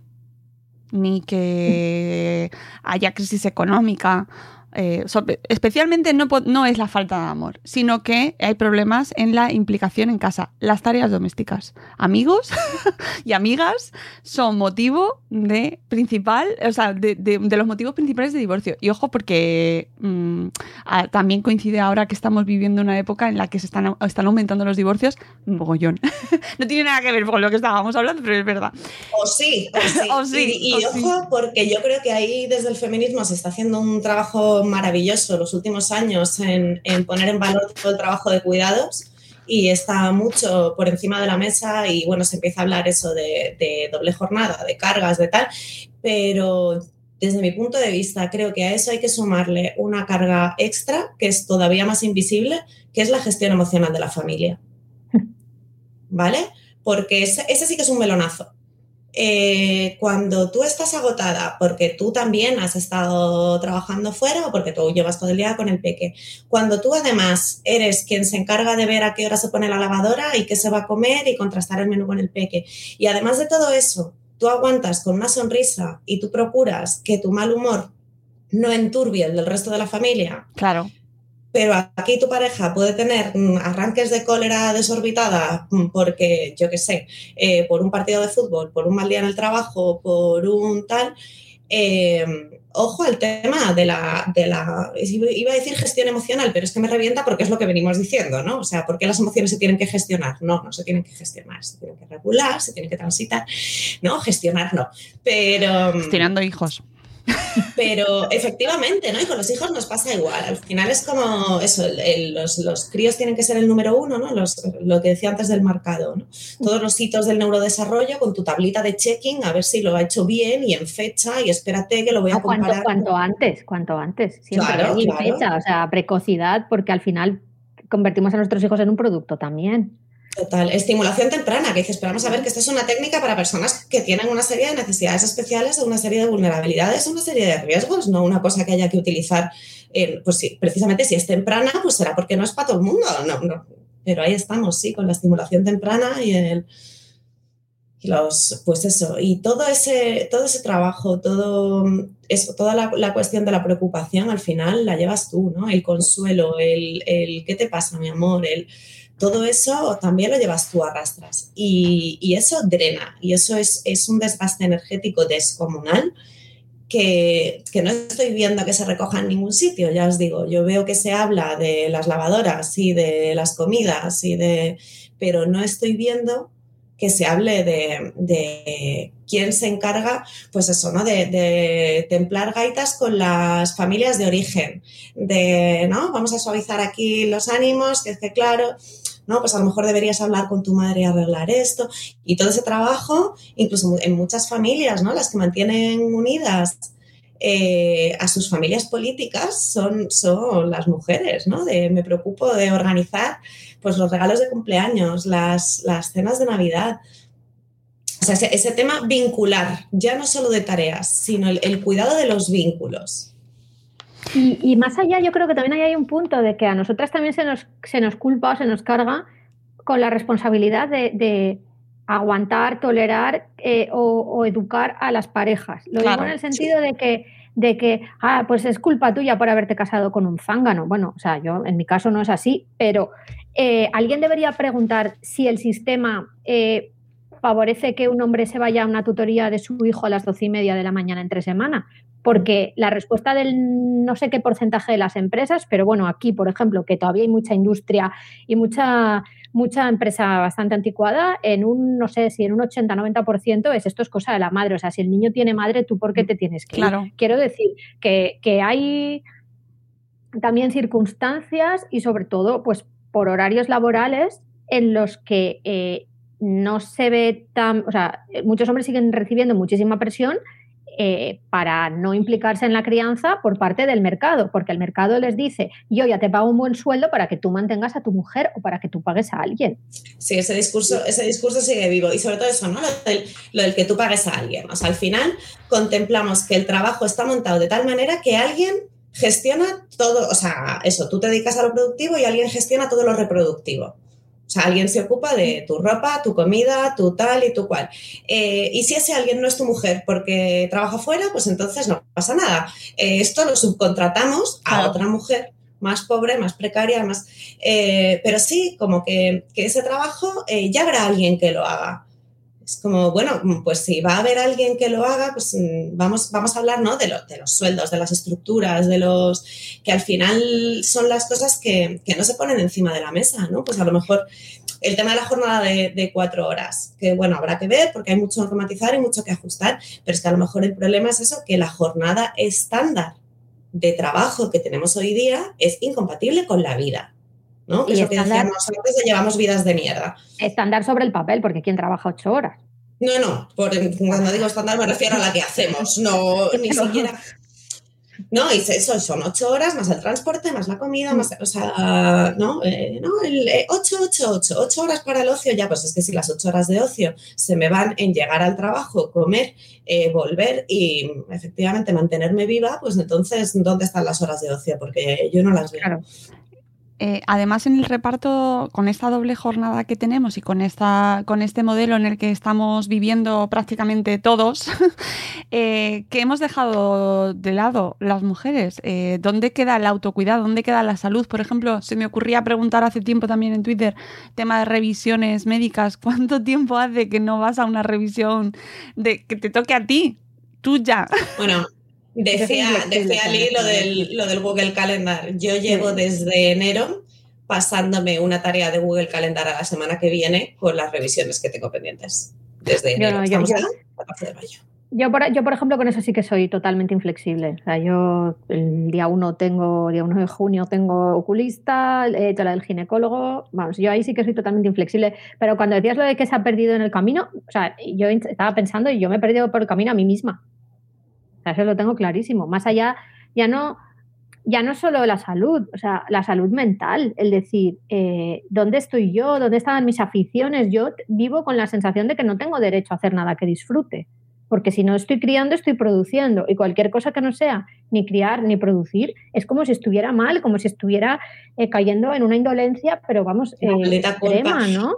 ni que haya crisis económica. Eh, especialmente no, es la falta de amor, sino que hay problemas en la implicación en casa, las tareas domésticas. Amigos y amigas son motivo de principal, o sea, de, de- de los motivos principales de divorcio. Y ojo, porque mm, también coincide ahora que estamos viviendo una época en la que se están, au- están aumentando los divorcios, mogollón. no tiene nada que ver con lo que estábamos hablando, pero es verdad. O sí, o sí. O sí, y y o sí. ojo, porque yo creo que ahí desde el feminismo se está haciendo un trabajo maravilloso los últimos años en, en poner en valor todo el trabajo de cuidados y está mucho por encima de la mesa y bueno, se empieza a hablar eso de, de doble jornada, de cargas, de tal, pero desde mi punto de vista creo que a eso hay que sumarle una carga extra que es todavía más invisible, que es la gestión emocional de la familia. ¿Vale? Porque ese, ese sí que es un melonazo. Eh, cuando tú estás agotada porque tú también has estado trabajando fuera o porque tú llevas todo el día con el peque, cuando tú además eres quien se encarga de ver a qué hora se pone la lavadora y qué se va a comer y contrastar el menú con el peque, y además de todo eso, tú aguantas con una sonrisa y tú procuras que tu mal humor no enturbie el del resto de la familia, Claro. Pero aquí tu pareja puede tener mm, arranques de cólera desorbitada mm, porque, yo qué sé, eh, por un partido de fútbol, por un mal día en el trabajo, por un tal. eh, ojo al tema de la, de la, iba a decir gestión emocional, pero es que me revienta porque es lo que venimos diciendo, ¿no? O sea, ¿por qué las emociones se tienen que gestionar? No, no se tienen que gestionar, se tienen que regular, se tienen que transitar, no, gestionar no, pero... Gestionando hijos. Pero efectivamente, ¿no? Y con los hijos nos pasa igual. Al final es como eso, los, los, críos tienen que ser el número uno, ¿no? Los, lo que decía antes del marcado, ¿no? Todos los hitos del neurodesarrollo con tu tablita de checking, a ver si lo ha hecho bien y en fecha y espérate que lo voy a comparar. Cuanto, antes, cuanto antes. Siempre claro, en fecha, o sea, precocidad, porque al final convertimos a nuestros hijos en un producto también. Total, estimulación temprana, que dices, pero vamos a ver que esta es una técnica para personas que tienen una serie de necesidades especiales una serie de vulnerabilidades, una serie de riesgos, no una cosa que haya que utilizar, pues sí, precisamente si es temprana, pues será porque no es para todo el mundo, no, no. Pero ahí estamos, sí, con la estimulación temprana y el los, pues eso, y todo ese, todo ese trabajo, todo eso, toda la, la, cuestión de la preocupación al final la llevas tú, ¿no? El consuelo, el, el ¿qué te pasa, mi amor? El, todo eso también lo llevas tú arrastras y, y eso drena y eso es, es, un desgaste energético descomunal que, que, no estoy viendo que se recoja en ningún sitio, ya os digo, yo veo que se habla de las lavadoras y de las comidas y de, pero no estoy viendo que se hable de, de quién se encarga, pues eso, ¿no? De, de, templar gaitas con las familias de origen, de, ¿no? Vamos a suavizar aquí los ánimos, que es que claro, ¿no? Pues a lo mejor deberías hablar con tu madre y arreglar esto. Y todo ese trabajo, incluso en muchas familias, ¿no? Las que mantienen unidas eh, a sus familias políticas son, son las mujeres, ¿no? De, me preocupo de organizar pues, los regalos de cumpleaños, las, las cenas de Navidad. O sea, ese, tema vincular, ya no solo de tareas, sino el cuidado de los vínculos. Y, y, más allá, yo creo que también hay un punto de que a nosotras también se nos, se nos culpa o se nos carga con la responsabilidad de, de aguantar, tolerar eh, o, o, educar a las parejas. Lo claro, digo en el sentido sí. de que de que, ah, pues es culpa tuya por haberte casado con un zángano. Bueno, o sea, yo en mi caso no es así, pero eh, alguien debería preguntar si el sistema eh, favorece que un hombre se vaya a una tutoría de su hijo a las doce y media de la mañana entre semana, porque la respuesta del no sé qué porcentaje de las empresas, pero bueno, aquí, por ejemplo, que todavía hay mucha industria y mucha, mucha empresa bastante anticuada, en un, no sé, si en un 80-90% es esto es cosa de la madre. O sea, si el niño tiene madre, ¿tú por qué te tienes que claro. ir? Quiero decir que, que hay también circunstancias y sobre todo, pues, por horarios laborales en los que eh, no se ve tan, o sea, muchos hombres siguen recibiendo muchísima presión eh, para no implicarse en la crianza por parte del mercado, porque el mercado les dice, yo ya te pago un buen sueldo para que tú mantengas a tu mujer o para que tú pagues a alguien. Sí, ese discurso, ese discurso sigue vivo y sobre todo eso, ¿no? Lo del, lo del que tú pagues a alguien. O sea, al final contemplamos que el trabajo está montado de tal manera que alguien gestiona todo, o sea, eso, tú te dedicas a lo productivo y alguien gestiona todo lo reproductivo. O sea, alguien se ocupa de tu ropa, tu comida, tu tal y tu cual. Eh, y si ese alguien no es tu mujer porque trabaja fuera, pues entonces no pasa nada. Eh, esto lo subcontratamos a claro. otra mujer más pobre, más precaria, más... Eh, pero sí, como que, que ese trabajo ya habrá alguien que lo haga. Es como, bueno, pues si va a haber alguien que lo haga, pues vamos, vamos a hablar ¿no? de, de los sueldos, de las estructuras, de los que al final son las cosas que, que, no se ponen encima de la mesa, ¿no? Pues a lo mejor el tema de la jornada de, cuatro horas, que bueno, habrá que ver porque hay mucho que matizar y mucho que ajustar, pero es que a lo mejor el problema es eso, que la jornada estándar de trabajo que tenemos hoy día es incompatible con la vida. ¿No? Y es lo que decíamos antes de llevamos vidas de mierda. Estándar sobre el papel, porque ¿quién trabaja ocho horas? No, no, por, cuando digo estándar me refiero a la que hacemos, no ni siquiera. No, y eso son ocho horas más el transporte, más la comida, más, o sea, no, eh, no, el eh, ocho, ocho, ocho, ocho horas para el ocio, ya, pues es que si las ocho horas de ocio se me van en llegar al trabajo, comer, eh, volver y efectivamente mantenerme viva, pues entonces, ¿dónde están las horas de ocio? Porque yo no las veo. Claro. Eh, además, en el reparto, con esta doble jornada que tenemos y con, esta, con este modelo en el que estamos viviendo prácticamente todos, eh, que hemos dejado de lado las mujeres. Eh, ¿Dónde queda el autocuidado? ¿Dónde queda la salud? Por ejemplo, se me ocurría preguntar hace tiempo también en Twitter, tema de revisiones médicas. ¿Cuánto tiempo hace que no vas a una revisión de que te toque a ti? Tú ya. Bueno, Decía, decía Lee lo del, lo del Google Calendar. Yo llevo desde enero pasándome una tarea de Google Calendar a la semana que viene con las revisiones que tengo pendientes. Desde enero. No, yo, yo, de mayo. Yo por, yo, por ejemplo, con eso sí que soy totalmente inflexible. O sea, yo el día 1 tengo, día 1 de junio tengo oculista, he hecho la del ginecólogo. Vamos, yo ahí sí que soy totalmente inflexible. Pero cuando decías lo de que se ha perdido en el camino, o sea, yo estaba pensando y yo me he perdido por el camino a mí misma. O sea, eso lo tengo clarísimo. Más allá, ya no, ya no solo la salud, o sea, la salud mental, el decir, eh, ¿dónde estoy yo? ¿Dónde están mis aficiones? Yo vivo con la sensación de que no tengo derecho a hacer nada que disfrute porque si no estoy criando, estoy produciendo. Y cualquier cosa que no sea ni criar ni producir es como si estuviera mal, como si estuviera eh, cayendo en una indolencia, pero vamos, eh, extrema, ¿no?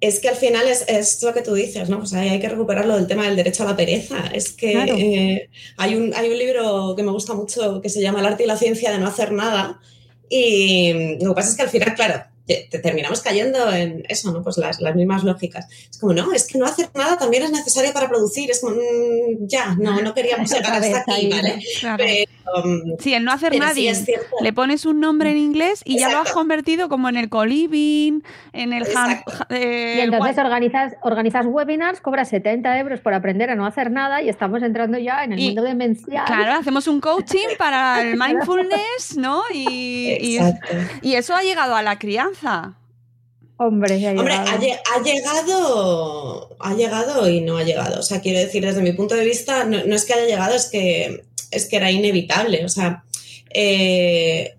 Es que al final es, lo que tú dices, ¿no? Pues hay que recuperarlo del tema del derecho a la pereza. Es que eh, hay, un, hay un libro que me gusta mucho que se llama El arte y la ciencia de no hacer nada. Y lo que pasa es que al final, claro, te terminamos cayendo en eso, ¿no? Pues las, las, mismas lógicas. Es como, no, es que no hacer nada también es necesario para producir. Es como, mm, ya, no, no queríamos llegar hasta aquí, ¿vale? Pero, um, sí, el no hacer nadie. le pones un nombre en inglés y ya lo has convertido como en el coliving, en el... Eh, y entonces organizas, organizas webinars, cobras 70 euros por aprender a no hacer nada y estamos entrando ya en el mundo demencial. Claro, hacemos un coaching para el mindfulness, ¿no? Y, y, y eso ha llegado a la crianza Hombre, ha Hombre ha, llegado, ha llegado y no ha llegado. O sea, quiero decir, desde mi punto de vista, no, es que haya llegado, es que, es que era inevitable. O sea, eh,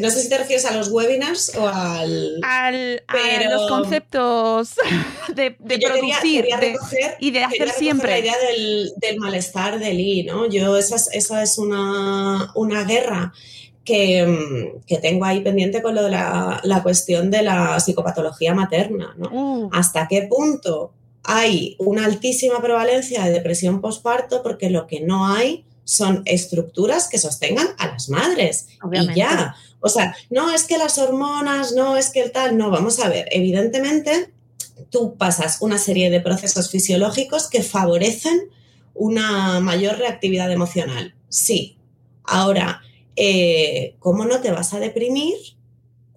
no sé si te refieres a los webinars o al. al a los conceptos de, producir y de hacer siempre. La idea del, del, malestar del I, ¿no? Yo, esa es, esa es una, una guerra Mm, que, tengo ahí pendiente con lo de la, cuestión de la psicopatología materna. ¿no? Uh. ¿Hasta qué punto hay una altísima prevalencia de depresión postparto? Porque lo que no hay son estructuras que sostengan a las madres. Y ya. O sea, no es que las hormonas, no es que el tal, no, vamos a ver, evidentemente tú pasas una serie de procesos fisiológicos que favorecen una mayor reactividad emocional. Sí. Ahora, eh, ¿cómo no te vas a deprimir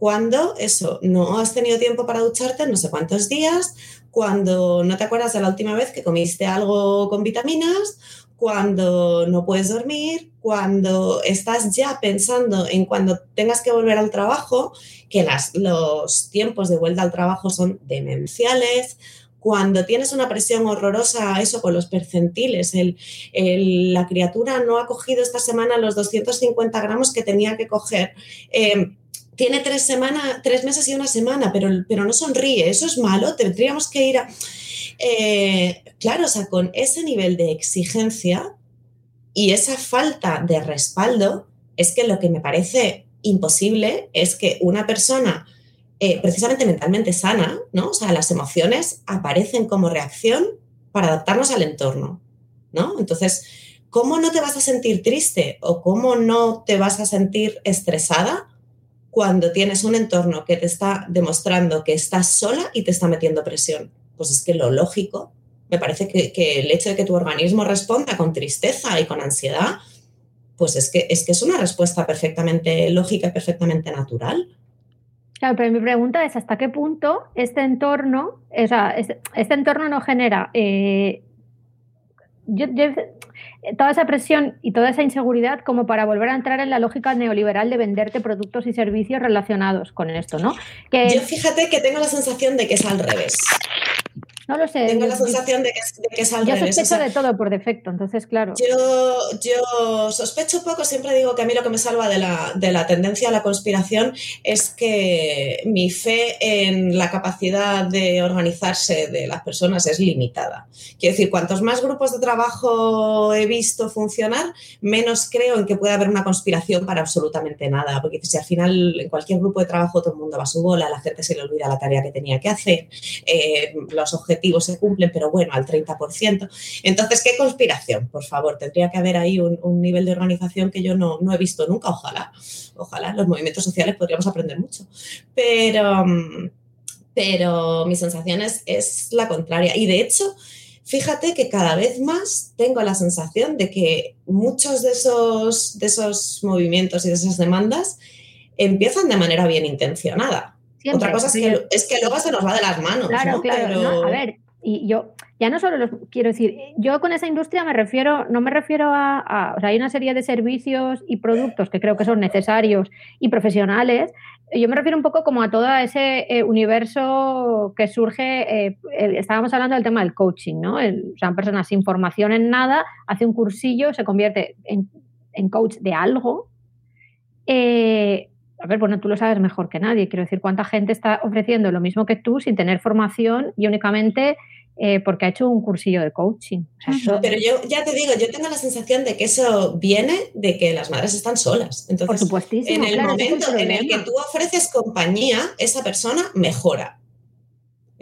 cuando eso, no has tenido tiempo para ducharte no sé cuántos días, cuando no te acuerdas de la última vez que comiste algo con vitaminas, cuando no puedes dormir, cuando estás ya pensando en cuando tengas que volver al trabajo, que los tiempos de vuelta al trabajo son demenciales, cuando tienes una presión horrorosa, eso con los percentiles, la criatura no ha cogido esta semana los 250 gramos que tenía que coger. Eh, tiene tres, semanas, tres meses y una semana, pero, pero no sonríe, eso es malo, tendríamos que ir a... Eh, claro, o sea, con ese nivel de exigencia y esa falta de respaldo, es que lo que me parece imposible es que una persona eh, precisamente mentalmente sana, ¿no? O sea, las emociones aparecen como reacción para adaptarnos al entorno, ¿no? Entonces, ¿cómo no te vas a sentir triste o cómo no te vas a sentir estresada cuando tienes un entorno que te está demostrando que estás sola y te está metiendo presión? Pues es que lo lógico, me parece que, que el hecho de que tu organismo responda con tristeza y con ansiedad, pues es que, es que es una respuesta perfectamente lógica y perfectamente natural. Claro, pero mi pregunta es hasta qué punto este entorno, o sea, este, entorno no genera eh, toda esa presión y toda esa inseguridad como para volver a entrar en la lógica neoliberal de venderte productos y servicios relacionados con esto, ¿no? Yo fíjate que tengo la sensación de que es al revés. No lo sé. Tengo la sensación de que, es, de Yo sospecho de todo por defecto, entonces, claro. Yo, yo sospecho poco, siempre digo que a mí lo que me salva de la, de la tendencia a la conspiración es que mi fe en la capacidad de organizarse de las personas es limitada. Quiero decir, cuantos más grupos de trabajo he visto funcionar, menos creo en que pueda haber una conspiración para absolutamente nada. Porque si al final en cualquier grupo de trabajo todo el mundo va a su bola, la gente se le olvida la tarea que tenía que hacer, eh, los objetivos se cumplen, pero bueno, al 30%. Entonces, ¿qué conspiración? Por favor, tendría que haber ahí un, nivel de organización que yo no, he visto nunca, ojalá. Ojalá, los movimientos sociales podríamos aprender mucho. Pero, pero mi sensación es, es la contraria. Y de hecho, fíjate que cada vez más tengo la sensación de que muchos de esos, de esos movimientos y de esas demandas empiezan de manera bien intencionada. Otra cosa es que, es que, luego se nos va de las manos. Claro, claro. A ver, Y yo, ya no solo los, quiero decir, yo con esa industria me refiero, no me refiero a, o sea, hay una serie de servicios y productos que creo que son necesarios y profesionales. Yo me refiero un poco como a todo ese eh, universo que surge, eh, estábamos hablando del tema del coaching, ¿no? o sea, persona sin formación en nada, hace un cursillo, se convierte en, en coach de algo. Eh, a ver, bueno, tú lo sabes mejor que nadie. Quiero decir, ¿cuánta gente está ofreciendo lo mismo que tú sin tener formación y únicamente eh, porque ha hecho un cursillo de coaching? Pero yo ya te digo, yo tengo la sensación de que eso viene de que las madres están solas. Entonces, Por supuestísimo, en el momento en el que tú ofreces compañía, esa persona mejora.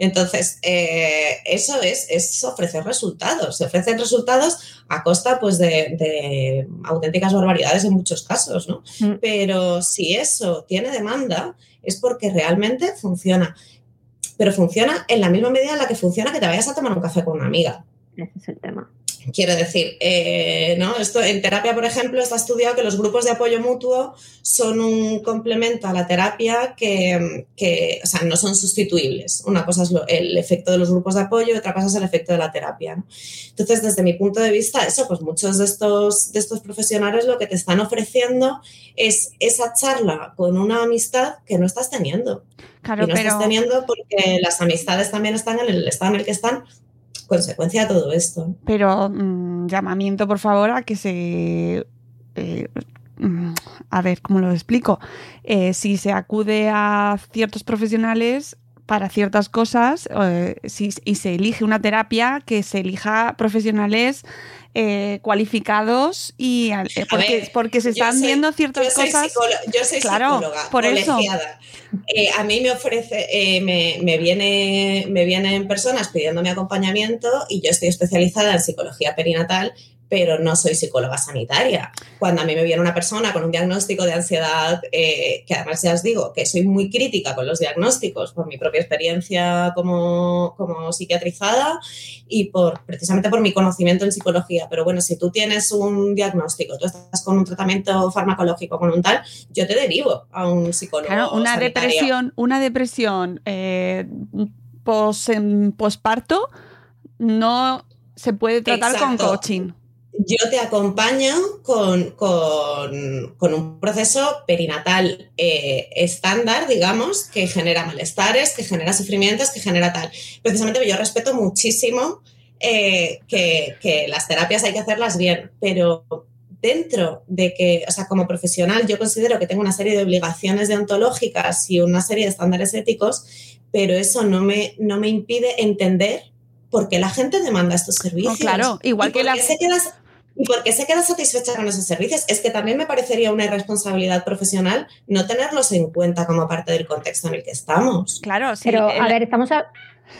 Entonces, eh, eso es, es, ofrecer resultados. Se ofrecen resultados a costa pues, de, auténticas barbaridades en muchos casos, ¿no? Mm. Pero si eso tiene demanda, es porque realmente funciona. Pero funciona en la misma medida en la que funciona que te vayas a tomar un café con una amiga. Ese es el tema. Quiero decir, eh, ¿no? Esto, en terapia, por ejemplo, está estudiado que los grupos de apoyo mutuo son un complemento a la terapia que, que o sea, no son sustituibles. Una cosa es el efecto de los grupos de apoyo y otra cosa es el efecto de la terapia. Entonces, desde mi punto de vista, eso, pues muchos de estos, de estos profesionales lo que te están ofreciendo es esa charla con una amistad que no estás teniendo. Claro, y no estás teniendo porque las amistades también están en el estado en el que están consecuencia de todo esto. Pero mm, llamamiento, por favor, a que se... Eh, mm, a ver, ¿cómo lo explico? Eh, si se acude a ciertos profesionales para ciertas cosas eh, si, y se elige una terapia, que se elija profesionales cualificados y porque, porque se están viendo ciertas cosas. Yo soy claro, psicóloga, por colegiada. Eh, a mí me ofrece, eh, me, me, viene, me vienen personas pidiéndome acompañamiento y yo estoy especializada en psicología perinatal pero no soy psicóloga sanitaria. Cuando a mí me viene una persona con un diagnóstico de ansiedad, eh, que además ya os digo que soy muy crítica con los diagnósticos por mi propia experiencia como, como psiquiatrizada y por, precisamente por mi conocimiento en psicología. Pero bueno, si tú tienes un diagnóstico, tú estás con un tratamiento farmacológico, con un tal, yo te derivo a un psicólogo. Claro, una depresión, una depresión eh, posparto no se puede tratar con coaching yo te acompaño con, un proceso perinatal eh, estándar, digamos, que genera malestares, que genera sufrimientos, que genera tal. Precisamente yo respeto muchísimo eh, que, las terapias hay que hacerlas bien, pero dentro de que, o sea, como profesional yo considero que tengo una serie de obligaciones deontológicas y una serie de estándares éticos, pero eso no me, no me impide entender por qué la gente demanda estos servicios. claro, igual que las... ¿Y por qué se queda satisfecha con esos servicios? Es que también me parecería una irresponsabilidad profesional no tenerlos en cuenta como parte del contexto en el que estamos. Claro, sí. Pero, a ver, estamos a,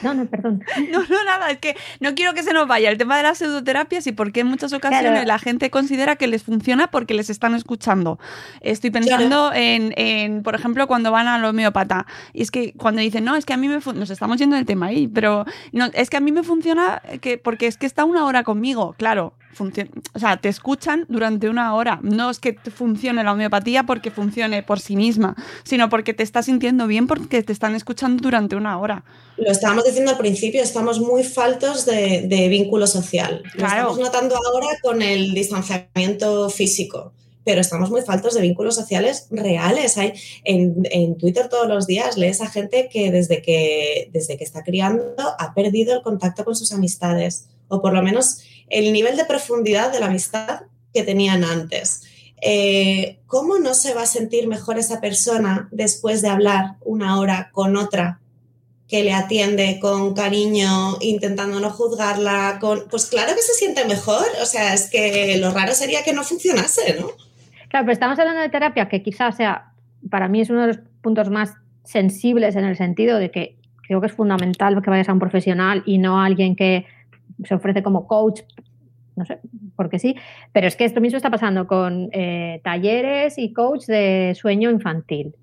no, no, perdón. No, no, nada, es que no quiero que se nos vaya el tema de las pseudoterapias y porque en muchas ocasiones la gente considera que les funciona porque les están escuchando. Estoy pensando en, por ejemplo, cuando van al homeópata. Y es que cuando dicen, no, es que a mí me nos estamos yendo del tema ahí, pero no, es que a mí me funciona que, porque es que está una hora conmigo, claro. O sea, te escuchan durante una hora. No es que funcione la homeopatía porque funcione por sí misma, sino porque te estás sintiendo bien porque te están escuchando durante una hora. Lo estábamos diciendo al principio, estamos muy faltos de, vínculo social. Lo estamos notando ahora con el distanciamiento físico, pero estamos muy faltos de vínculos sociales reales. Hay, en, Twitter todos los días lees a gente que desde, que desde que está criando ha perdido el contacto con sus amistades, o por lo menos el nivel de profundidad de la amistad que tenían antes. Eh, ¿Cómo no se va a sentir mejor esa persona después de hablar una hora con otra que le atiende con cariño, intentando no juzgarla, con, pues claro que se siente mejor. O sea, es que lo raro sería que no funcionase, ¿no? Claro, pero estamos hablando de terapia que quizás sea, para mí es uno de los puntos más sensibles en el sentido de que creo que es fundamental que vayas a un profesional y no a alguien que se ofrece como coach, no sé, porque sí, pero es que esto mismo está pasando con eh, talleres y coach de sueño infantil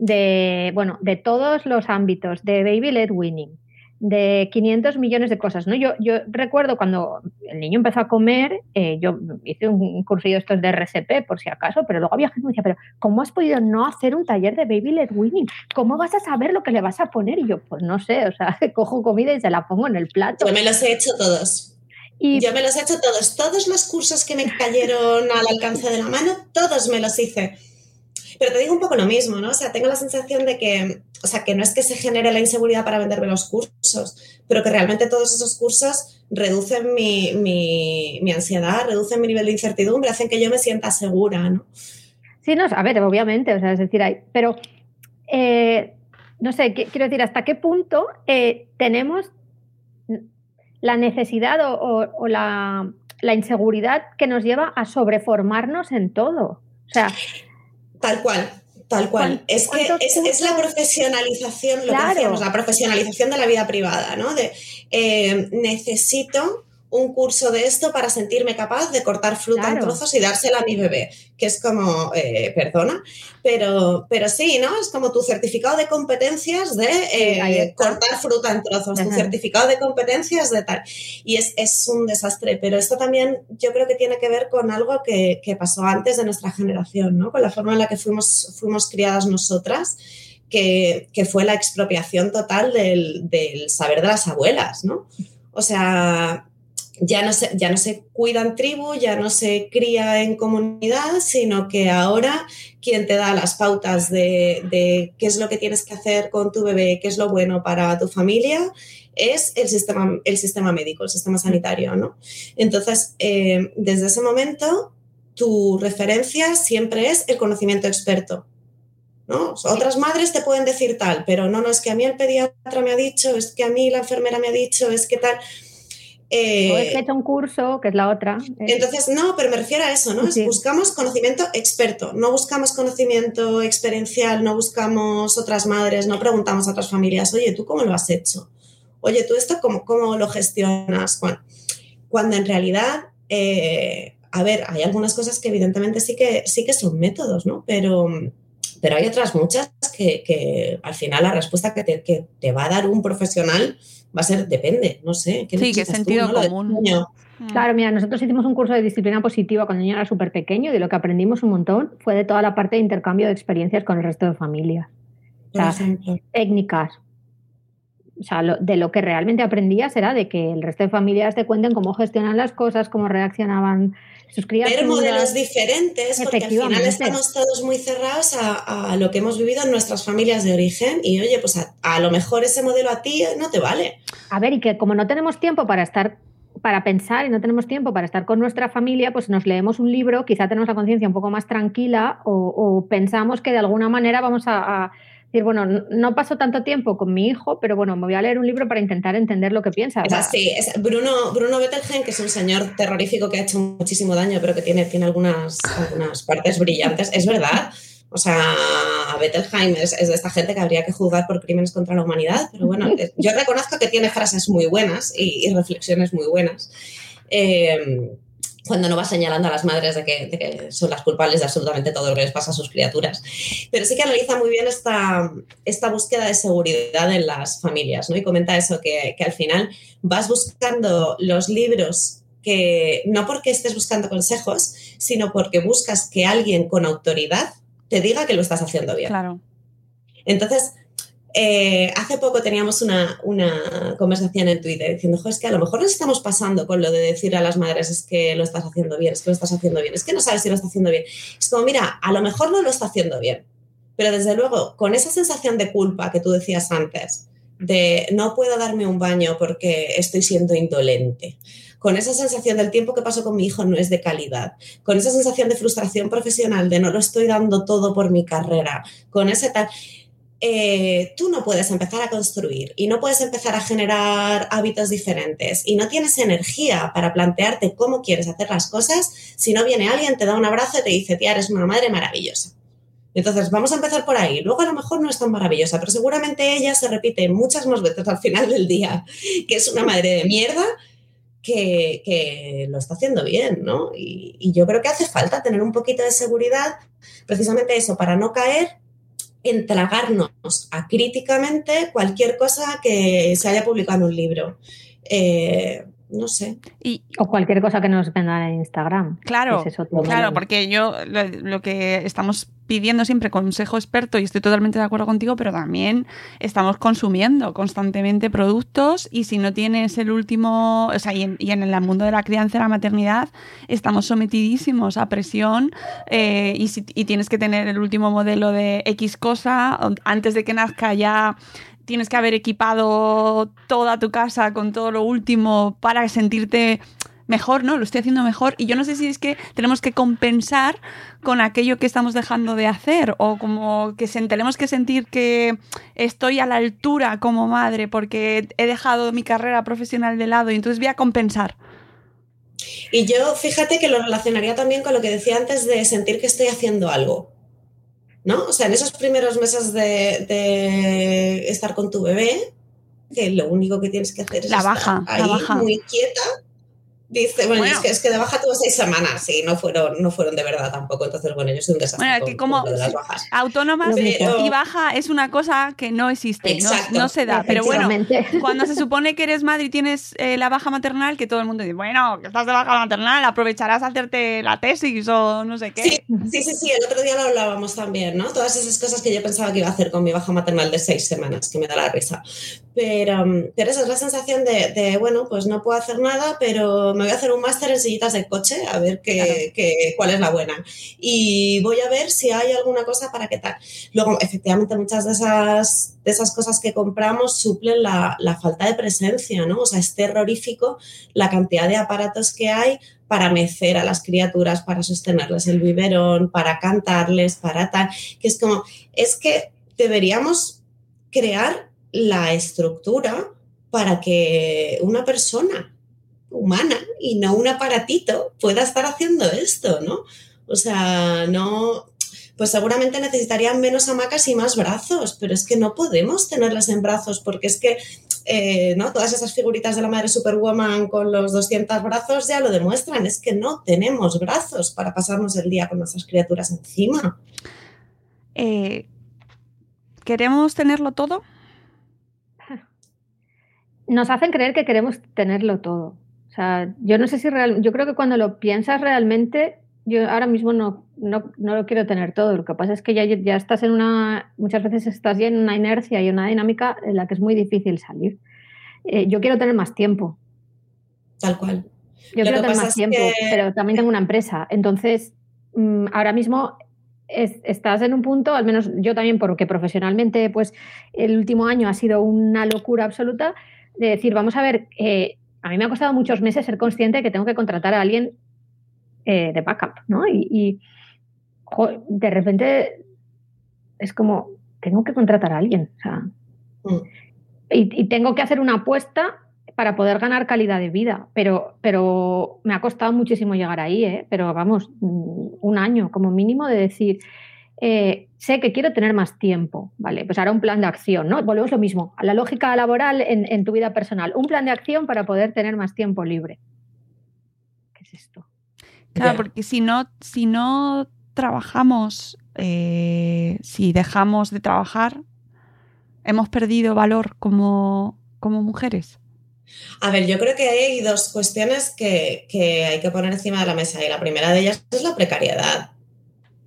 de, bueno, de todos los ámbitos, de Baby Led Winning, de 500 millones de cosas, ¿no? Yo, yo recuerdo cuando el niño empezó a comer, eh, yo hice un cursillo estos de RCP, por si acaso, pero luego había gente que me decía, pero ¿cómo has podido no hacer un taller de Baby Led Winning? ¿Cómo vas a saber lo que le vas a poner? Y yo, pues no sé, o sea, cojo comida y se la pongo en el plato. Yo me los he hecho todos. Y... Yo me los he hecho todos. Todos los cursos que me cayeron al alcance de la mano, todos me los hice. Pero te digo un poco lo mismo, ¿no? O sea, tengo la sensación de que, o sea, que no es que se genere la inseguridad para venderme los cursos, pero que realmente todos esos cursos reducen mi, mi, ansiedad, reducen mi nivel de incertidumbre, hacen que yo me sienta segura, ¿no? Sí, no, a ver, obviamente, o sea, es decir, hay, pero eh, no sé, quiero decir, ¿hasta qué punto eh, tenemos la necesidad o, la, la, inseguridad que nos lleva a sobreformarnos en todo? O sea, Tal cual, tal cual. Es que es, la profesionalización, lo que decíamos, la profesionalización de la vida privada, ¿no? De eh, necesito un curso de esto para sentirme capaz de cortar fruta en trozos y dársela a mi bebé, que es como, eh, perdona, pero, pero sí, ¿no? Es como tu certificado de competencias de eh, cortar fruta en trozos, tu certificado de competencias de tal. Y es, es, un desastre, pero esto también yo creo que tiene que ver con algo que, que, pasó antes de nuestra generación, ¿no? Con la forma en la que fuimos, fuimos criadas nosotras. Que, que fue la expropiación total del, del saber de las abuelas, ¿no? O sea, ya no, se, ya no se cuida en tribu, ya no se cría en comunidad, sino que ahora quien te da las pautas de, qué es lo que tienes que hacer con tu bebé, qué es lo bueno para tu familia, es el sistema, el sistema médico, el sistema sanitario, ¿no? Entonces, eh, desde ese momento, tu referencia siempre es el conocimiento experto. ¿no? Otras madres te pueden decir tal, pero no, no, es que a mí el pediatra me ha dicho, es que a mí la enfermera me ha dicho, es que tal. Eh, o es que he hecho un curso, que es la otra. Entonces, no, pero me refiero a eso, ¿no? Buscamos conocimiimiento experto, no buscamos conocimiento experiencial, no buscamos otras madres, no preguntamos a otras familias, oye, ¿tú cómo lo has hecho? Oye, ¿tú esto cómo, cómo lo gestionas? Cuando, cuando en realidad, eh, a ver, hay algunas cosas que evidentemente sí que, sí que son métodos, ¿no? Pero, pero hay otras muchas que, que al final la respuesta que te, que te va a dar un profesional va a ser, depende, no sé. ¿qué sí, qué sentido común. Mm. Claro, mira, nosotros hicimos un curso de disciplina positiva cuando el niño era súper pequeño y de lo que aprendimos un montón fue de toda la parte de intercambio de experiencias con el resto de familias. O sea, técnicas. O sea, de lo que realmente aprendías era de que el resto de familias te cuenten cómo gestionan las cosas, cómo reaccionaban sus criaturas. Ver modelos diferentes, porque al final estamos todos muy cerrados a, lo que hemos vivido en nuestras familias de origen y oye, pues a, lo mejor ese modelo a ti no te vale. A ver, y que como no tenemos tiempo para estar para pensar y no tenemos tiempo para estar con nuestra familia, pues nos leemos un libro, quizá tenemos la conciencia un poco más tranquila o, pensamos que de alguna manera vamos a decir, bueno, no paso tanto tiempo con mi hijo, pero bueno, me voy a leer un libro para intentar entender lo que piensa. Es así, Bruno, Bruno Bettelheim, que es un señor terrorífico que ha hecho muchísimo daño, pero que tiene, tiene algunas, algunas partes brillantes, es verdad. O sea, Bettelheim es, de esta gente que habría que juzgar por crímenes contra la humanidad, pero bueno, yo reconozco que tiene frases muy buenas y, reflexiones muy buenas. Eh, cuando no va señalando a las madres de que, son las culpables de absolutamente todo lo que les pasa a sus criaturas. Pero sí que analiza muy bien esta, esta búsqueda de seguridad en las familias, ¿no? Y comenta eso, que, al final vas buscando los libros que, no porque estés buscando consejos, sino porque buscas que alguien con autoridad te diga que lo estás haciendo bien. Claro. Entonces, eh, hace poco teníamos una, conversación en Twitter diciendo, es que a lo mejor nos estamos pasando con lo de decir a las madres es que lo estás haciendo bien, es que lo estás haciendo bien, es que no sabes si lo está haciendo bien. Es como, mira, a lo mejor no lo está haciendo bien, pero desde luego, con esa sensación de culpa que tú decías antes, de no puedo darme un baño porque estoy siendo indolente, con esa sensación del tiempo que paso con mi hijo no es de calidad, con esa sensación de frustración profesional, de no lo estoy dando todo por mi carrera, con ese tal eh, tú no puedes empezar a construir y no puedes empezar a generar hábitos diferentes y no tienes energía para plantearte cómo quieres hacer las cosas si no viene alguien, te da un abrazo y te dice, tía, eres una madre maravillosa. Entonces, vamos a empezar por ahí. Luego a lo mejor no es tan maravillosa, pero seguramente ella se repite muchas más veces al final del día, que es una madre de mierda que, lo está haciendo bien, ¿no? y yo creo que hace falta tener un poquito de seguridad, precisamente eso, para no caer entragarnos acríticamente cualquier cosa que se haya publicado en un libro. Eh, no sé. Y, O cualquier cosa que nos vendan en Instagram. Claro, es claro, porque yo lo, lo que estamos pidiendo siempre consejo experto y estoy totalmente de acuerdo contigo, pero también estamos consumiendo constantemente productos y si no tienes el último, o sea, y en, y en el mundo de la crianza y la maternidad estamos sometidísimos a presión eh, y, si- y tienes que tener el último modelo de X cosa antes de que nazca ya tienes que haber equipado toda tu casa con todo lo último para sentirte mejor, ¿no? Lo estoy haciendo mejor. Y yo no sé si es que tenemos que compensar con aquello que estamos dejando de hacer o como que sen- tenemos que sentir que estoy a la altura como madre porque he dejado mi carrera profesional de lado y entonces voy a compensar. Y yo, fíjate que lo relacionaría también con lo que decía antes de sentir que estoy haciendo algo. ¿No? O sea, en esos primeros meses de, de estar con tu bebé, que lo único que tienes que hacer es La estar la ahí baja. muy quieta. Dice, bueno, Bueno. es, que, es que de baja tuvo seis semanas y no fueron, no fueron de verdad tampoco. Entonces, bueno, yo soy un desastre Bueno, que como de las bajas. autónomas Pero- y baja es una cosa que no existe, no, Exacto. no se da. Pero bueno, cuando se supone que eres madre y tienes eh, la baja maternal, que todo el mundo dice, bueno, que estás de baja maternal, aprovecharás a hacerte la tesis o no sé qué. Sí, sí, sí, sí, el otro día lo hablábamos también, ¿no? Todas esas cosas que yo pensaba que iba a hacer con mi baja maternal de seis semanas, que me da la risa. Pero, mm, pero esa es la sensación de, de, bueno, pues no puedo hacer nada, pero me voy a hacer un máster en sillitas de coche a ver qué, Claro. qué- cuál es la buena. Y voy a ver si hay alguna cosa para qué tal. Luego, efectivamente, muchas de esas, de esas cosas que compramos suplen la, la falta de presencia, ¿no? O sea, es terrorífico la cantidad de aparatos que hay para mecer a las criaturas, para sostenerles el biberón, para cantarles, para tal, que es como, es que deberíamos crear la estructura para que una persona humana y no un aparatito pueda estar haciendo esto, ¿no? O sea, no, pues seguramente necesitarían menos hamacas y más brazos, pero es que no podemos tenerlas en brazos porque es que eh, ¿no? todas esas figuritas de la madre Superwoman con los 200 brazos ya lo demuestran, es que no tenemos brazos para pasarnos el día con nuestras criaturas encima. Eh, ¿Queremos tenerlo todo? Nos hacen creer que queremos tenerlo todo. O sea, yo no sé si real, yo creo que cuando lo piensas realmente, yo ahora mismo no, no, no lo quiero tener todo. Lo que pasa es que ya, ya estás en una, muchas veces estás ya en una inercia y una dinámica en la que es muy difícil salir. Eh, yo quiero tener más tiempo. Tal cual. Yo Lo quiero tener más tiempo, que- pero también tengo una empresa. Entonces, mm, ahora mismo es- estás en un punto, al menos yo también, porque profesionalmente, pues el último año ha sido una locura absoluta, de decir, vamos a ver, eh, a mí me ha costado muchos meses ser consciente de que tengo que contratar a alguien eh, de backup, ¿no? Y, y, jo, de repente es como, tengo que contratar a alguien, o sea, Mm. y, y tengo que hacer una apuesta para poder ganar calidad de vida, pero, pero me ha costado muchísimo llegar ahí, ¿eh? pero vamos, un año como mínimo de decir, eh, sé que quiero tener más tiempo, ¿vale? Pues ahora un plan de acción, ¿no? Volvemos lo mismo, a la lógica laboral en, en tu vida personal, un plan de acción para poder tener más tiempo libre. ¿Qué es esto? Claro, porque si no, si no trabajamos, eh, si dejamos de trabajar, hemos perdido valor como, como mujeres. A ver, yo creo que hay dos cuestiones que, que hay que poner encima de la mesa y la primera de ellas es la precariedad.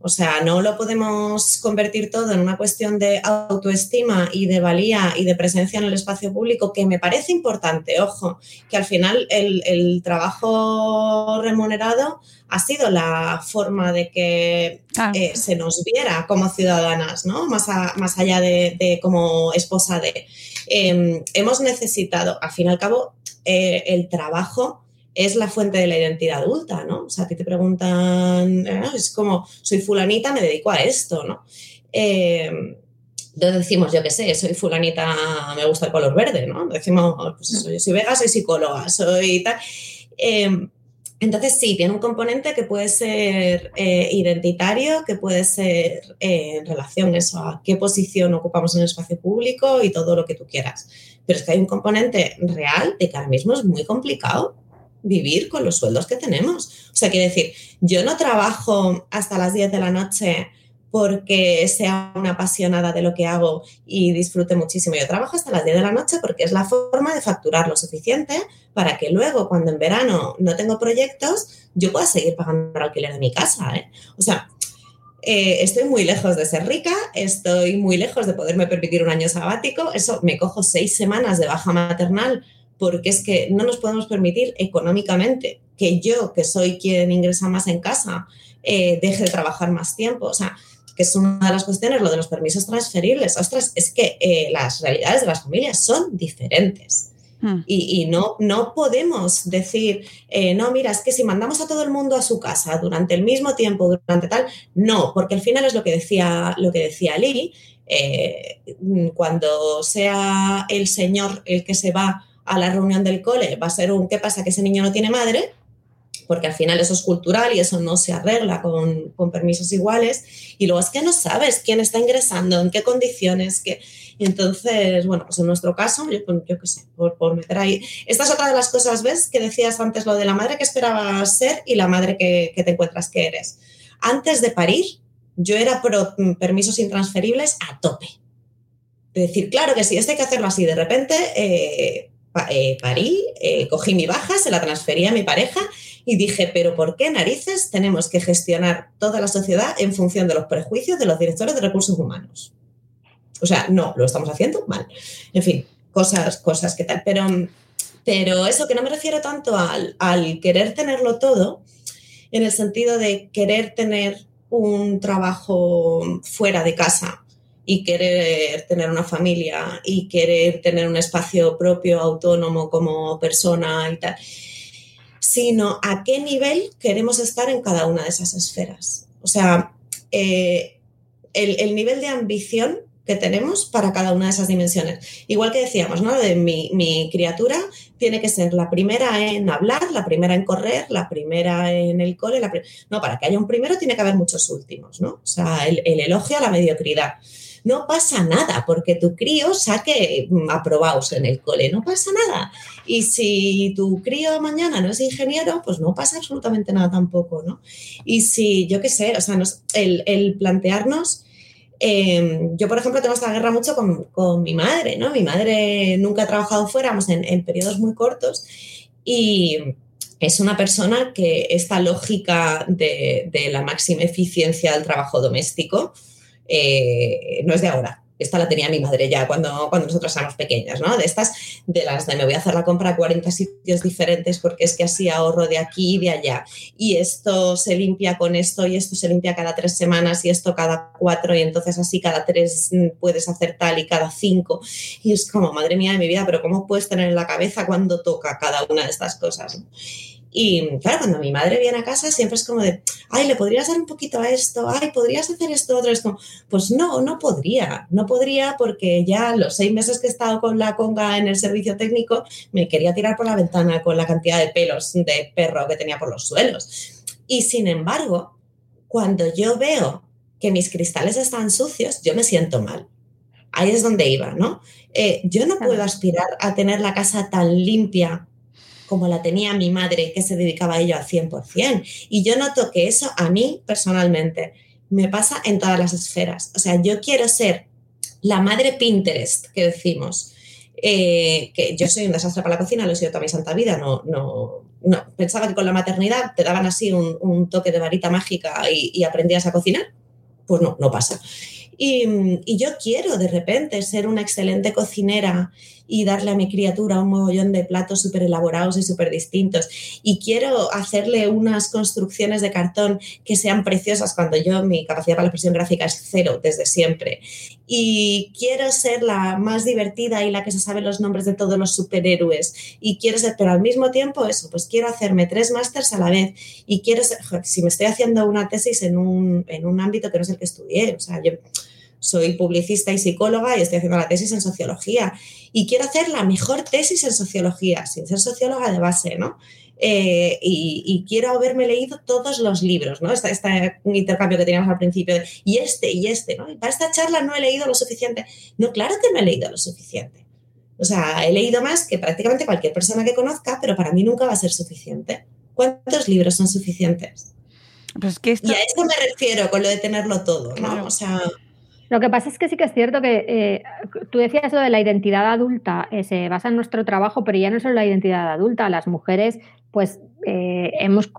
O sea, no lo podemos convertir todo en una cuestión de autoestima y de valía y de presencia en el espacio público, que me parece importante, ojo, que al final el, el trabajo remunerado ha sido la forma de que eh, se nos viera como ciudadanas, ¿no? Más, a- más allá de, de como esposa de... eh, hemos necesitado, al fin y al cabo, eh, el trabajo es la fuente de la identidad adulta, ¿no? O sea, que te preguntan, eh, es como, soy fulanita, me dedico a esto, ¿no? Eh, decimos, yo qué sé, soy fulanita, me gusta el color verde, ¿no? Decimos, pues yo soy vega, soy psicóloga, soy tal. Eh, entonces sí, tiene un componente que puede ser eh, identitario, que puede ser eh, en relación eso, a qué posición ocupamos en el espacio público y todo lo que tú quieras. Pero es que hay un componente real de que ahora mismo es muy complicado vivir con los sueldos que tenemos. O sea, quiere decir, yo no trabajo hasta las 10 de la noche porque sea una apasionada de lo que hago y disfrute muchísimo. Yo trabajo hasta las 10 de la noche porque es la forma de facturar lo suficiente para que luego, cuando en verano no tengo proyectos, yo pueda seguir pagando el alquiler de mi casa. ¿eh? O sea, eh, estoy muy lejos de ser rica, estoy muy lejos de poderme permitir un año sabático. Eso me cojo seis semanas de baja maternal porque es que no nos podemos permitir económicamente que yo, que soy quien ingresa más en casa, eh, deje de trabajar más tiempo. O sea, que es una de las cuestiones, lo de los permisos transferibles. Ostras, es que eh, las realidades de las familias son diferentes. Hmm. Y, no, no podemos decir, eh, no, mira, es que si mandamos a todo el mundo a su casa durante el mismo tiempo, durante tal, no, porque al final es lo que decía, lo que decía Lili, eh, cuando sea el señor el que se va a la reunión del cole, va a ser un, ¿qué pasa? Que ese niño no tiene madre, porque al final eso es cultural y eso no se arregla con, con, permisos iguales. Y luego es que no sabes quién está ingresando, en qué condiciones. Que... Entonces, bueno, pues en nuestro caso, yo, pues, yo qué sé, por, por, meter ahí. Esta es otra de las cosas, ¿ves? Que decías antes lo de la madre que esperabas ser y la madre que, que te encuentras que eres. Antes de parir, yo era pro mm, permisos intransferibles a tope. De decir, claro que sí, esto hay que hacerlo así. De repente, eh, eh, parí, eh, cogí mi baja, se la transferí a mi pareja y dije, pero ¿por qué narices tenemos que gestionar toda la sociedad en función de los prejuicios de los directores de recursos humanos? O sea, no, lo estamos haciendo mal. En fin, cosas, cosas que tal. Pero, pero eso que no me refiero tanto al, al querer tenerlo todo, en el sentido de querer tener un trabajo fuera de casa y querer tener una familia y querer tener un espacio propio, autónomo como persona y tal, sino a qué nivel queremos estar en cada una de esas esferas. O sea, eh, el, nivel de ambición que tenemos para cada una de esas dimensiones. Igual que decíamos, ¿no? De mi, criatura tiene que ser la primera en hablar, la primera en correr, la primera en el cole. no, para que haya un primero tiene que haber muchos últimos, ¿no? O sea, el, el elogio a la mediocridad no pasa nada porque tu crío saque mm, aprobados en el cole, no pasa nada. Y si tu crío mañana no es ingeniero, pues no pasa absolutamente nada tampoco, ¿no? Y si, yo qué sé, o sea, el, plantearnos... Em, yo, por ejemplo, tengo esta guerra mucho con, mi madre, ¿no? Mi madre nunca ha trabajado fuera, vamos, en, periodos muy cortos y es una persona que esta lógica de, de la máxima eficiencia del trabajo doméstico, eh, no es de ahora. Esta la tenía mi madre ya cuando, cuando nosotros éramos pequeñas, ¿no? De estas, de las de me voy a hacer la compra a 40 sitios diferentes porque es que así ahorro de aquí y de allá. Y esto se limpia con esto y esto se limpia cada tres semanas y esto cada cuatro y entonces así cada tres puedes hacer tal y cada cinco. Y es como, madre mía de mi vida, pero ¿cómo puedes tener en la cabeza cuando toca cada una de estas cosas? Y claro, cuando mi madre viene a casa siempre es como de, ay, le podrías dar un poquito a esto, ay, podrías hacer esto otro. Es como, pues no, no podría, no podría porque ya los seis meses que he estado con la conga en el servicio técnico me quería tirar por la ventana con la cantidad de pelos de perro que tenía por los suelos. Y sin embargo, cuando yo veo que mis cristales están sucios, yo me siento mal. Ahí es donde iba, ¿no? Eh, yo no puedo aspirar a tener la casa tan limpia como la tenía mi madre, que se dedicaba a ello al 100%. Y yo noto que eso a mí personalmente me pasa en todas las esferas. O sea, yo quiero ser la madre Pinterest que decimos. Eh, que yo soy un desastre para la cocina, lo he sido toda mi santa vida, no, no, no. Pensaba que con la maternidad te daban así un, toque de varita mágica y, y, aprendías a cocinar. Pues no, no pasa. Y, y, yo quiero de repente ser una excelente cocinera y darle a mi criatura un mogollón de platos súper elaborados y súper distintos. Y quiero hacerle unas construcciones de cartón que sean preciosas cuando yo mi capacidad para la expresión gráfica es cero desde siempre. Y quiero ser la más divertida y la que se sabe los nombres de todos los superhéroes. Y quiero ser, pero al mismo tiempo eso, pues quiero hacerme tres másters a la vez. Y quiero ser, si me estoy haciendo una tesis en un, en un ámbito que no es el que estudié, o sea, yo soy publicista y psicóloga y estoy haciendo la tesis en sociología y quiero hacer la mejor tesis en sociología, sin ser socióloga de base, ¿no? Eh, y, quiero haberme leído todos los libros, ¿no? Este, este, intercambio que teníamos al principio, y este y este, ¿no? Y para esta charla no he leído lo suficiente. No, claro que no he leído lo suficiente. O sea, he leído más que prácticamente cualquier persona que conozca, pero para mí nunca va a ser suficiente. ¿Cuántos libros son suficientes? Pues que esto... Y a eso me refiero con lo de tenerlo todo, ¿no? O sea... Lo que pasa es que sí que es cierto que eh, tú decías lo de la identidad adulta, eh, se basa en nuestro trabajo, pero ya no solo la identidad adulta, las mujeres, pues eh, hemos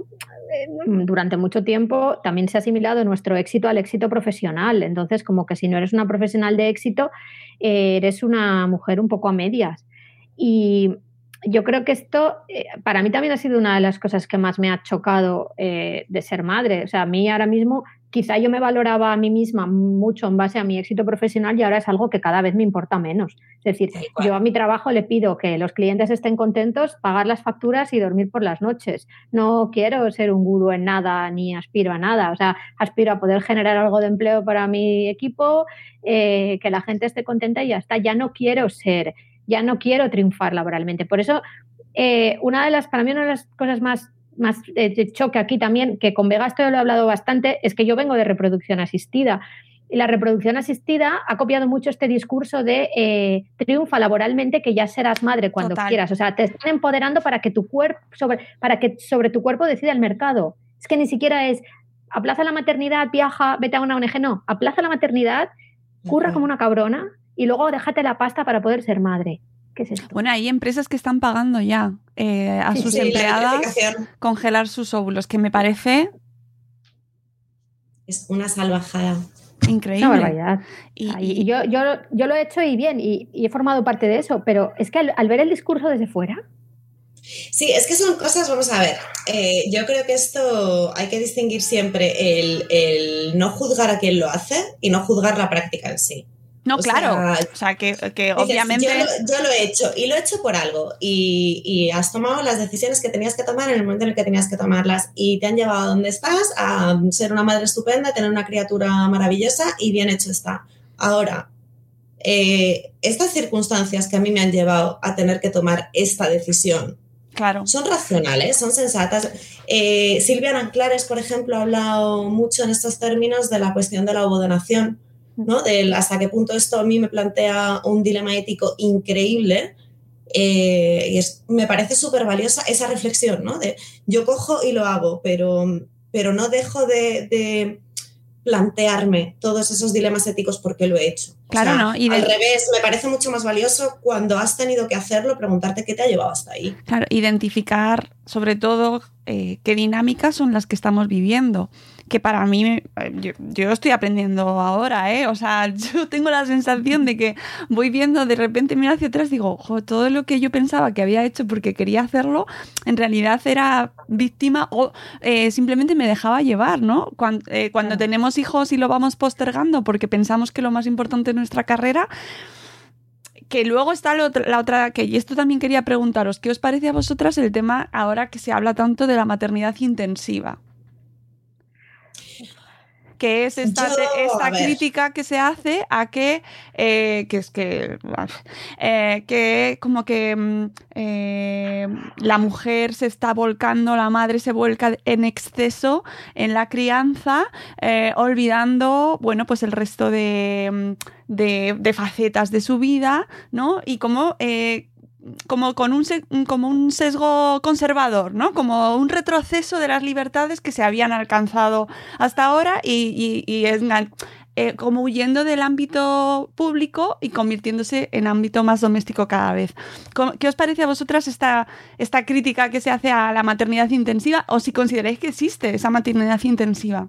durante mucho tiempo también se ha asimilado nuestro éxito al éxito profesional. Entonces, como que si no eres una profesional de éxito, eres una mujer un poco a medias. Y yo creo que esto, para mí también ha sido una de las cosas que más me ha chocado de ser madre. O sea, a mí ahora mismo quizá yo me valoraba a mí misma mucho en base a mi éxito profesional y ahora es algo que cada vez me importa menos. Es decir, yo a mi trabajo le pido que los clientes estén contentos, pagar las facturas y dormir por las noches. No quiero ser un gurú en nada ni aspiro a nada. O sea, aspiro a poder generar algo de empleo para mi equipo, eh, que la gente esté contenta y ya está. Ya no quiero ser, ya no quiero triunfar laboralmente. Por eso, eh, una de las, para mí, una de las cosas más más de choque aquí también, que con Vega esto lo he hablado bastante, es que yo vengo de reproducción asistida. Y la reproducción asistida ha copiado mucho este discurso de eh, triunfa laboralmente que ya serás madre cuando quieras. O sea, te están empoderando para que tu cuerpo, sobre, para que sobre tu cuerpo decida el mercado. Es que ni siquiera es aplaza la maternidad, viaja, vete a una ONG. No, aplaza la maternidad, curra como una cabrona y luego déjate la pasta para poder ser madre. Bueno, hay empresas que están pagando ya eh, a sus empleadas congelar sus óvulos, que me parece... Es una salvajada. Increíble. Una barbaridad. Y, yo, yo, yo, lo he hecho y bien, y, he formado parte de eso, pero es que al, ver el discurso desde fuera, Sí, es que son cosas, vamos a ver, eh, yo creo que esto hay que distinguir siempre el, el, no juzgar a quien lo hace y no juzgar la práctica en sí. No, claro. o sea, que, obviamente. Yo lo, he hecho y lo he hecho por algo. Y, has tomado las decisiones que tenías que tomar en el momento en el que tenías que tomarlas. Y te han llevado a donde estás, a ser una madre estupenda, a tener una criatura maravillosa y bien hecho está. Ahora, eh, estas circunstancias que a mí me han llevado a tener que tomar esta decisión. Claro. Son racionales, son sensatas. Eh, Silvia Anclares, por ejemplo, ha hablado mucho en estos términos de la cuestión de la ovodonación hasta qué punto esto a mí me plantea un dilema ético increíble. Eh, y es, me parece súper valiosa esa reflexión, ¿no? De yo cojo y lo hago, pero, pero no dejo de, plantearme todos esos dilemas éticos porque lo he hecho. Claro, ¿no? Y Al revés, me parece mucho más valioso cuando has tenido que hacerlo, preguntarte qué te ha llevado hasta ahí. Claro, identificar sobre todo eh, qué dinámicas son las que estamos viviendo que para mí, eh, yo, estoy aprendiendo ahora, ¿eh? O sea, yo tengo la sensación de que voy viendo de repente, mira hacia atrás, digo, todo lo que yo pensaba que había hecho porque quería hacerlo, en realidad era víctima o eh, simplemente me dejaba llevar, ¿no? Eh, cuando, tenemos hijos y lo vamos postergando porque pensamos que lo más importante es nuestra carrera, que luego está la otra, la otra, que y esto también quería preguntaros, ¿qué os parece a vosotras el tema ahora que se habla tanto de la maternidad intensiva? Que es esta, esta crítica que se hace a que, eh, que es que, eh, que como que mm, eh, la mujer se está volcando, la madre se vuelca en exceso en la crianza, olvidando, bueno, pues el resto de, mm, de, de, facetas de su vida, ¿no? Y como como con un, como un sesgo conservador, ¿no? Como un retroceso de las libertades que se habían alcanzado hasta ahora y, es eh, como huyendo del ámbito público y convirtiéndose en ámbito más doméstico cada vez. ¿Qué os parece a vosotras esta, esta crítica que se hace a la maternidad intensiva o si consideráis que existe esa maternidad intensiva?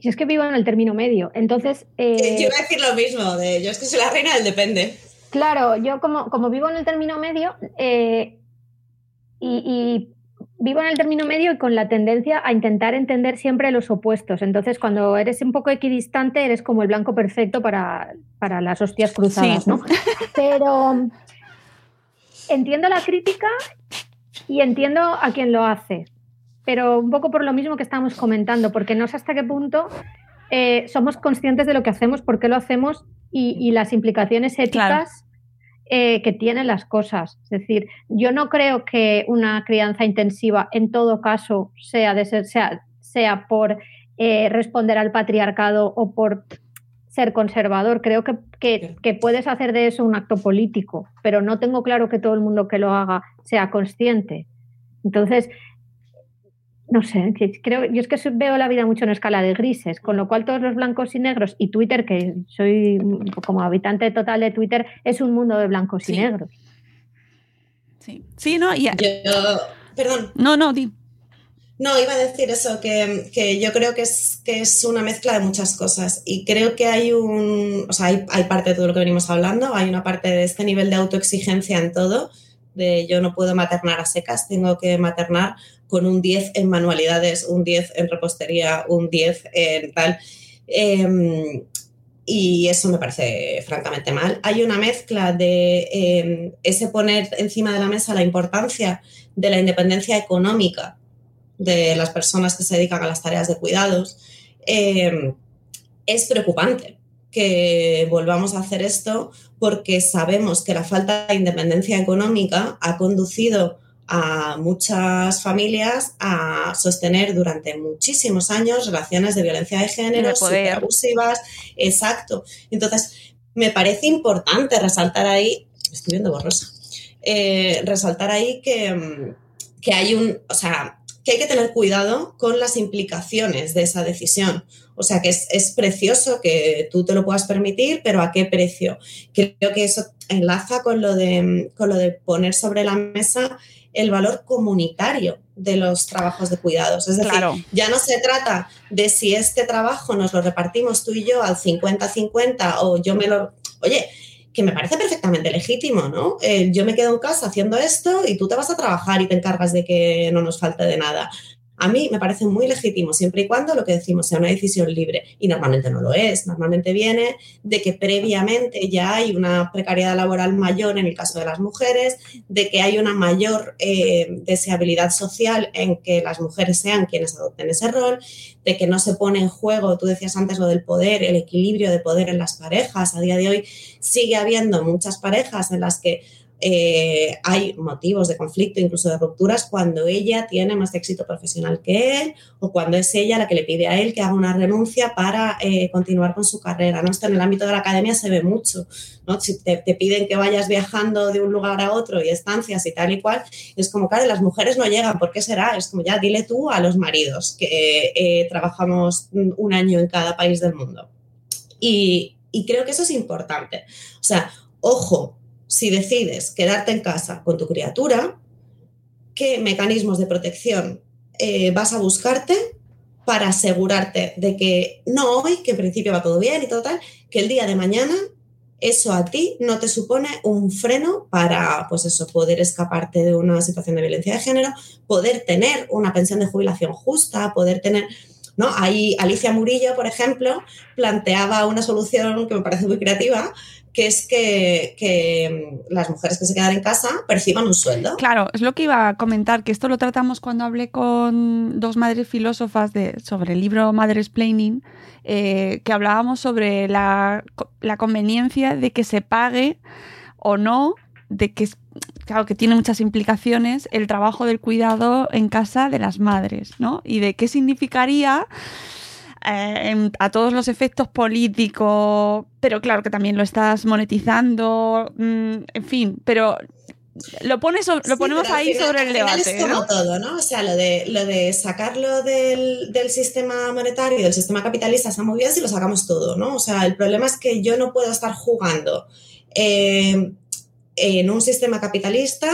Si es que vivo en el término medio, entonces... Eh, yo iba a decir lo mismo, de, yo es que soy la reina del depende. Claro, yo como, como vivo en el término medio eh, y, vivo en el término medio y con la tendencia a intentar entender siempre los opuestos. Entonces, cuando eres un poco equidistante, eres como el blanco perfecto para, las hostias cruzadas, ¿no? Pero entiendo la crítica y entiendo a quien lo hace. Pero un poco por lo mismo que estábamos comentando, porque no sé hasta qué punto eh, somos conscientes de lo que hacemos, por qué lo hacemos y, las implicaciones éticas eh, que tienen las cosas. Es decir, yo no creo que una crianza intensiva en todo caso sea, de ser, sea, sea por eh, responder al patriarcado o por ser conservador. Creo que, que, puedes hacer de eso un acto político, pero no tengo claro que todo el mundo que lo haga sea consciente. Entonces, no sé, creo, yo es que veo la vida mucho en escala de grises, con lo cual todos los blancos y negros y Twitter, que soy como habitante total de Twitter, es un mundo de blancos y negros. Sí, sí, no, y... Yo, perdón. No, no, di. No, iba a decir eso, que, yo creo que es, que es una mezcla de muchas cosas y creo que hay un, o sea, hay, hay parte de todo lo que venimos hablando, hay una parte de este nivel de autoexigencia en todo, de yo no puedo maternar a secas, tengo que maternar con un 10 en manualidades, un 10 en repostería, un 10 en tal. Em, y eso me parece francamente mal. Hay una mezcla de em, ese poner encima de la mesa la importancia de la independencia económica de las personas que se dedican a las tareas de cuidados. Em, es preocupante que volvamos a hacer esto porque sabemos que la falta de independencia económica ha conducido a muchas familias a sostener durante muchísimos años relaciones de violencia de género, super abusivas. Exacto. Entonces, me parece importante resaltar ahí, estoy viendo borrosa, eh, resaltar ahí que, que hay un, o sea, que hay que tener cuidado con las implicaciones de esa decisión. O sea, que es, es, precioso que tú te lo puedas permitir, pero ¿a qué precio? Creo que eso enlaza con lo de, con lo de poner sobre la mesa el valor comunitario de los trabajos de cuidados. Es decir, ya no se trata de si este trabajo nos lo repartimos tú y yo al 50-50 o yo me lo... Oye, que me parece perfectamente legítimo, ¿no? Eh, yo me quedo en casa haciendo esto y tú te vas a trabajar y te encargas de que no nos falte de nada. A mí me parece muy legítimo, siempre y cuando lo que decimos sea una decisión libre, y normalmente no lo es, normalmente viene de que previamente ya hay una precariedad laboral mayor en el caso de las mujeres, de que hay una mayor eh, deseabilidad social en que las mujeres sean quienes adopten ese rol, de que no se pone en juego, tú decías antes lo del poder, el equilibrio de poder en las parejas. A día de hoy sigue habiendo muchas parejas en las que eh, hay motivos de conflicto, incluso de rupturas, cuando ella tiene más éxito profesional que él o cuando es ella la que le pide a él que haga una renuncia para eh, continuar con su carrera. ¿no? Esto en el ámbito de la academia se ve mucho. ¿no? Si te, piden que vayas viajando de un lugar a otro y estancias y tal y cual, es como, claro, las mujeres no llegan, ¿por qué será? Es como, ya, dile tú a los maridos que eh, trabajamos un año en cada país del mundo. Y, y creo que eso es importante. O sea, ojo, si decides quedarte en casa con tu criatura, qué mecanismos de protección eh, vas a buscarte para asegurarte de que no hoy, que en principio va todo bien y todo tal, que el día de mañana eso a ti no te supone un freno para, pues eso, poder escaparte de una situación de violencia de género, poder tener una pensión de jubilación justa, poder tener, ¿no? Ahí Alicia Murillo, por ejemplo, planteaba una solución que me parece muy creativa, que es que, mm, las mujeres que se quedan en casa perciban un sueldo. Claro, es lo que iba a comentar, que esto lo tratamos cuando hablé con dos madres filósofas de, sobre el libro Madres Planning, eh, que hablábamos sobre la, conveniencia de que se pague o no, de que, claro, que tiene muchas implicaciones el trabajo del cuidado en casa de las madres, ¿no? Y de qué significaría eh, a todos los efectos políticos, pero claro que también lo estás monetizando, mm, en fin, pero lo, pones lo ponemos ahí sobre el debate. Es como todo, ¿no? O sea, lo de, lo de sacarlo del, del sistema monetario, del sistema capitalista, está muy bien si lo sacamos todo, ¿no? O sea, el problema es que yo no puedo estar jugando eh, en un sistema capitalista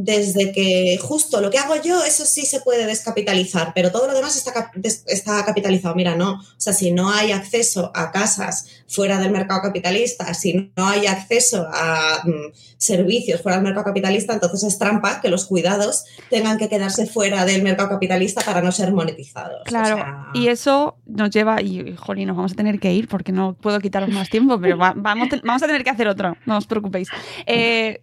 desde que justo lo que hago yo, eso sí se puede descapitalizar, pero todo lo demás está, está capitalizado. Mira, no, o sea, si no hay acceso a casas fuera del mercado capitalista, si no hay acceso a mm, servicios fuera del mercado capitalista, entonces es trampa que los cuidados tengan que quedarse fuera del mercado capitalista para no ser monetizados. Claro, y eso nos lleva, y jolín, nos vamos a tener que ir porque no puedo quitaros más tiempo, pero vamos, vamos a tener que hacer otro, no os preocupéis. Eh,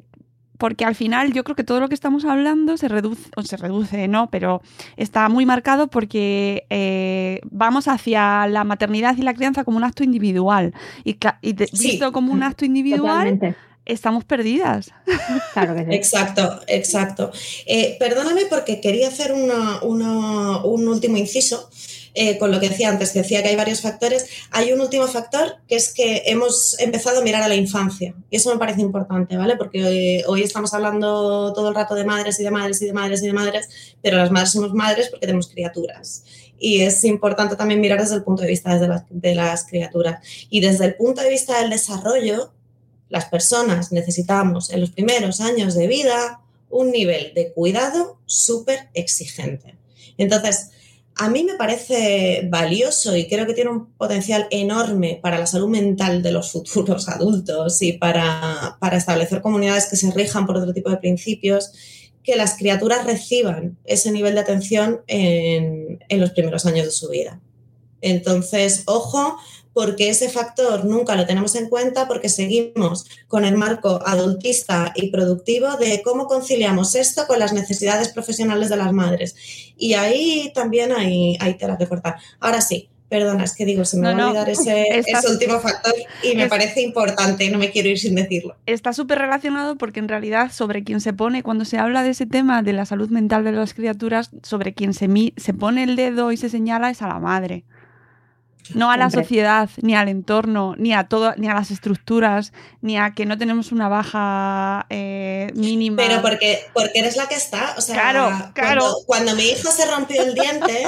porque al final yo creo que todo lo que estamos hablando se reduce, o se reduce, ¿no? Pero está muy marcado porque eh, vamos hacia la maternidad y la crianza como un acto individual. Y, visto como un acto individual, estamos perdidas. Claro que sí. Exacto, exacto. Eh, perdóname porque quería hacer un último inciso. Eh, con lo que decía antes, que decía que hay varios factores, hay un último factor que es que hemos empezado a mirar a la infancia. Y eso me parece importante, ¿vale? Porque hoy, hoy estamos hablando todo el rato de madres y de madres y de madres y de madres, pero las madres somos madres porque tenemos criaturas y es importante también mirar desde el punto de vista de las, de las criaturas. Y desde el punto de vista del desarrollo, las personas necesitamos en los primeros años de vida un nivel de cuidado súper exigente. Entonces, a mí me parece valioso y creo que tiene un potencial enorme para la salud mental de los futuros adultos y para, para establecer comunidades que se rijan por otro tipo de principios que las criaturas reciban ese nivel de atención en, los primeros años de su vida. Entonces, ojo, porque ese factor nunca lo tenemos en cuenta porque seguimos con el marco adultista y productivo de cómo conciliamos esto con las necesidades profesionales de las madres. Y ahí también hay, hay tela que cortar. Ahora sí, Perdona, es que digo, se me va a olvidar ese, último factor y me parece importante, no me quiero ir sin decirlo. Está súper relacionado porque en realidad sobre quien se pone, cuando se habla de ese tema de la salud mental de las criaturas, sobre quien se, se pone el dedo y se señala es a la madre no a la sociedad, ni al entorno, ni a todo, ni a las estructuras, ni a que no tenemos una baja eh, mínima. Pero porque, porque eres la que está. O sea, claro, claro. Cuando, mi hijo se rompió el diente,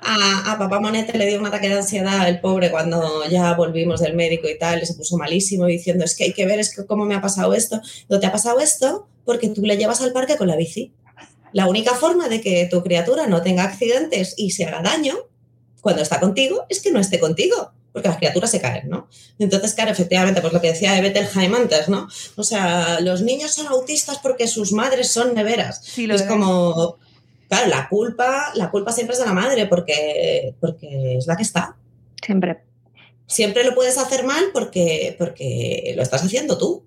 a, papá Monete le dio un ataque de ansiedad, el pobre, cuando ya volvimos del médico y tal, y se puso malísimo diciendo, es que hay que ver, es que cómo me ha pasado esto. No te ha pasado esto porque tú le llevas al parque con la bici. La única forma de que tu criatura no tenga accidentes y se haga daño cuando está contigo es que no esté contigo, porque las criaturas se caen, ¿no? Entonces, claro, efectivamente, pues lo que decía Bettelheim antes, ¿no? O sea, los niños son autistas porque sus madres son neveras. Sí, es como, claro, la culpa, la culpa siempre es de la madre porque, porque es la que está. Siempre. Siempre lo puedes hacer mal porque, porque lo estás haciendo tú.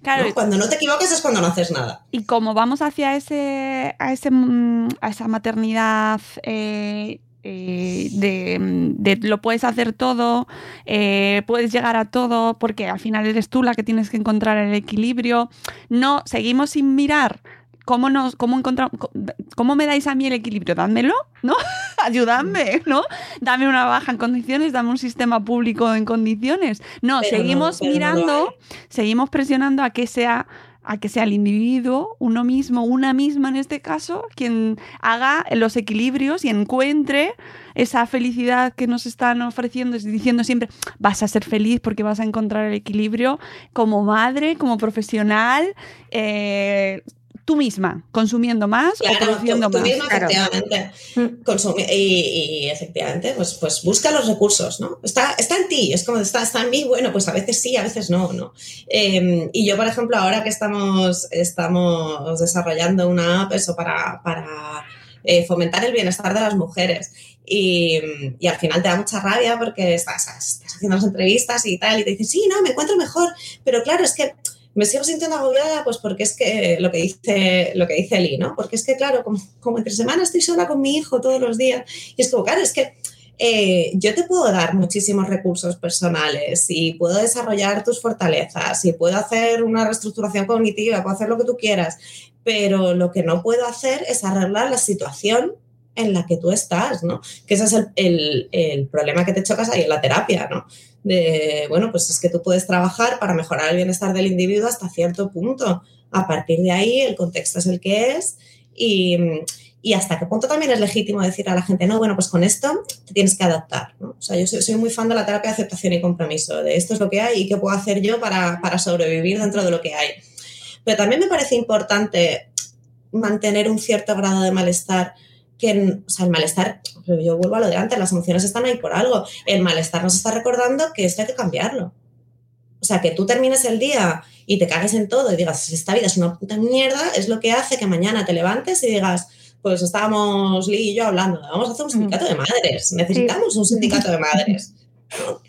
Claro, Cuando no te equivoques es cuando no haces nada. Y como vamos hacia ese, a, ese, mm, a esa maternidad eh, eh, de, lo puedes hacer todo, eh, puedes llegar a todo, porque al final eres tú la que tienes que encontrar el equilibrio. No, seguimos sin mirar cómo nos, cómo encontramos, cómo me dais a mí el equilibrio, dádmelo, ¿no? Ayudadme, ¿no? Dame una baja en condiciones, dame un sistema público en condiciones. No, seguimos mirando, seguimos presionando a que sea a que sea el individuo, uno mismo, una misma en este caso, quien haga los equilibrios y encuentre esa felicidad que nos están ofreciendo, diciendo siempre, vas a ser feliz porque vas a encontrar el equilibrio como madre, como profesional, eh, tú misma, consumiendo más o produciendo tú, más. Misma, efectivamente. y, efectivamente, pues, pues busca los recursos, ¿no? Está, está en ti, es como está, está en mí, bueno, pues a veces sí, a veces no, ¿no? Em, y yo, por ejemplo, ahora que estamos, estamos desarrollando una app, eso para, para eh, fomentar el bienestar de las mujeres. Y, y, al final te da mucha rabia porque estás, estás haciendo las entrevistas y tal, y te dicen, sí, no, me encuentro mejor, pero claro, es que me sigo sintiendo agobiada, pues porque es que lo que dice, lo que dice ¿no? Porque es que, claro, como, entre semanas estoy sola con mi hijo todos los días, y es como, claro, es que eh, yo te puedo dar muchísimos recursos personales y puedo desarrollar tus fortalezas y puedo hacer una reestructuración cognitiva, puedo hacer lo que tú quieras, pero lo que no puedo hacer es arreglar la situación en la que tú estás, ¿no? Que ese es el, el problema que te chocas ahí en la terapia, ¿no? De, bueno, pues es que tú puedes trabajar para mejorar el bienestar del individuo hasta cierto punto. A partir de ahí, el contexto es el que es y, y hasta qué punto también es legítimo decir a la gente, no, bueno, pues con esto te tienes que adaptar. ¿no? O sea, yo soy, muy fan de la terapia de aceptación y compromiso, de esto es lo que hay y qué puedo hacer yo para, para sobrevivir dentro de lo que hay. Pero también me parece importante mantener un cierto grado de malestar que, o sea, el malestar, yo vuelvo a lo de antes, las emociones están ahí por algo. El malestar nos está recordando que esto hay que cambiarlo. O sea, que tú termines el día y te cagues en todo y digas, esta vida es una puta mierda, es lo que hace que mañana te levantes y digas, pues estábamos Lee y yo hablando, vamos a hacer un sindicato de madres, necesitamos un sindicato de madres.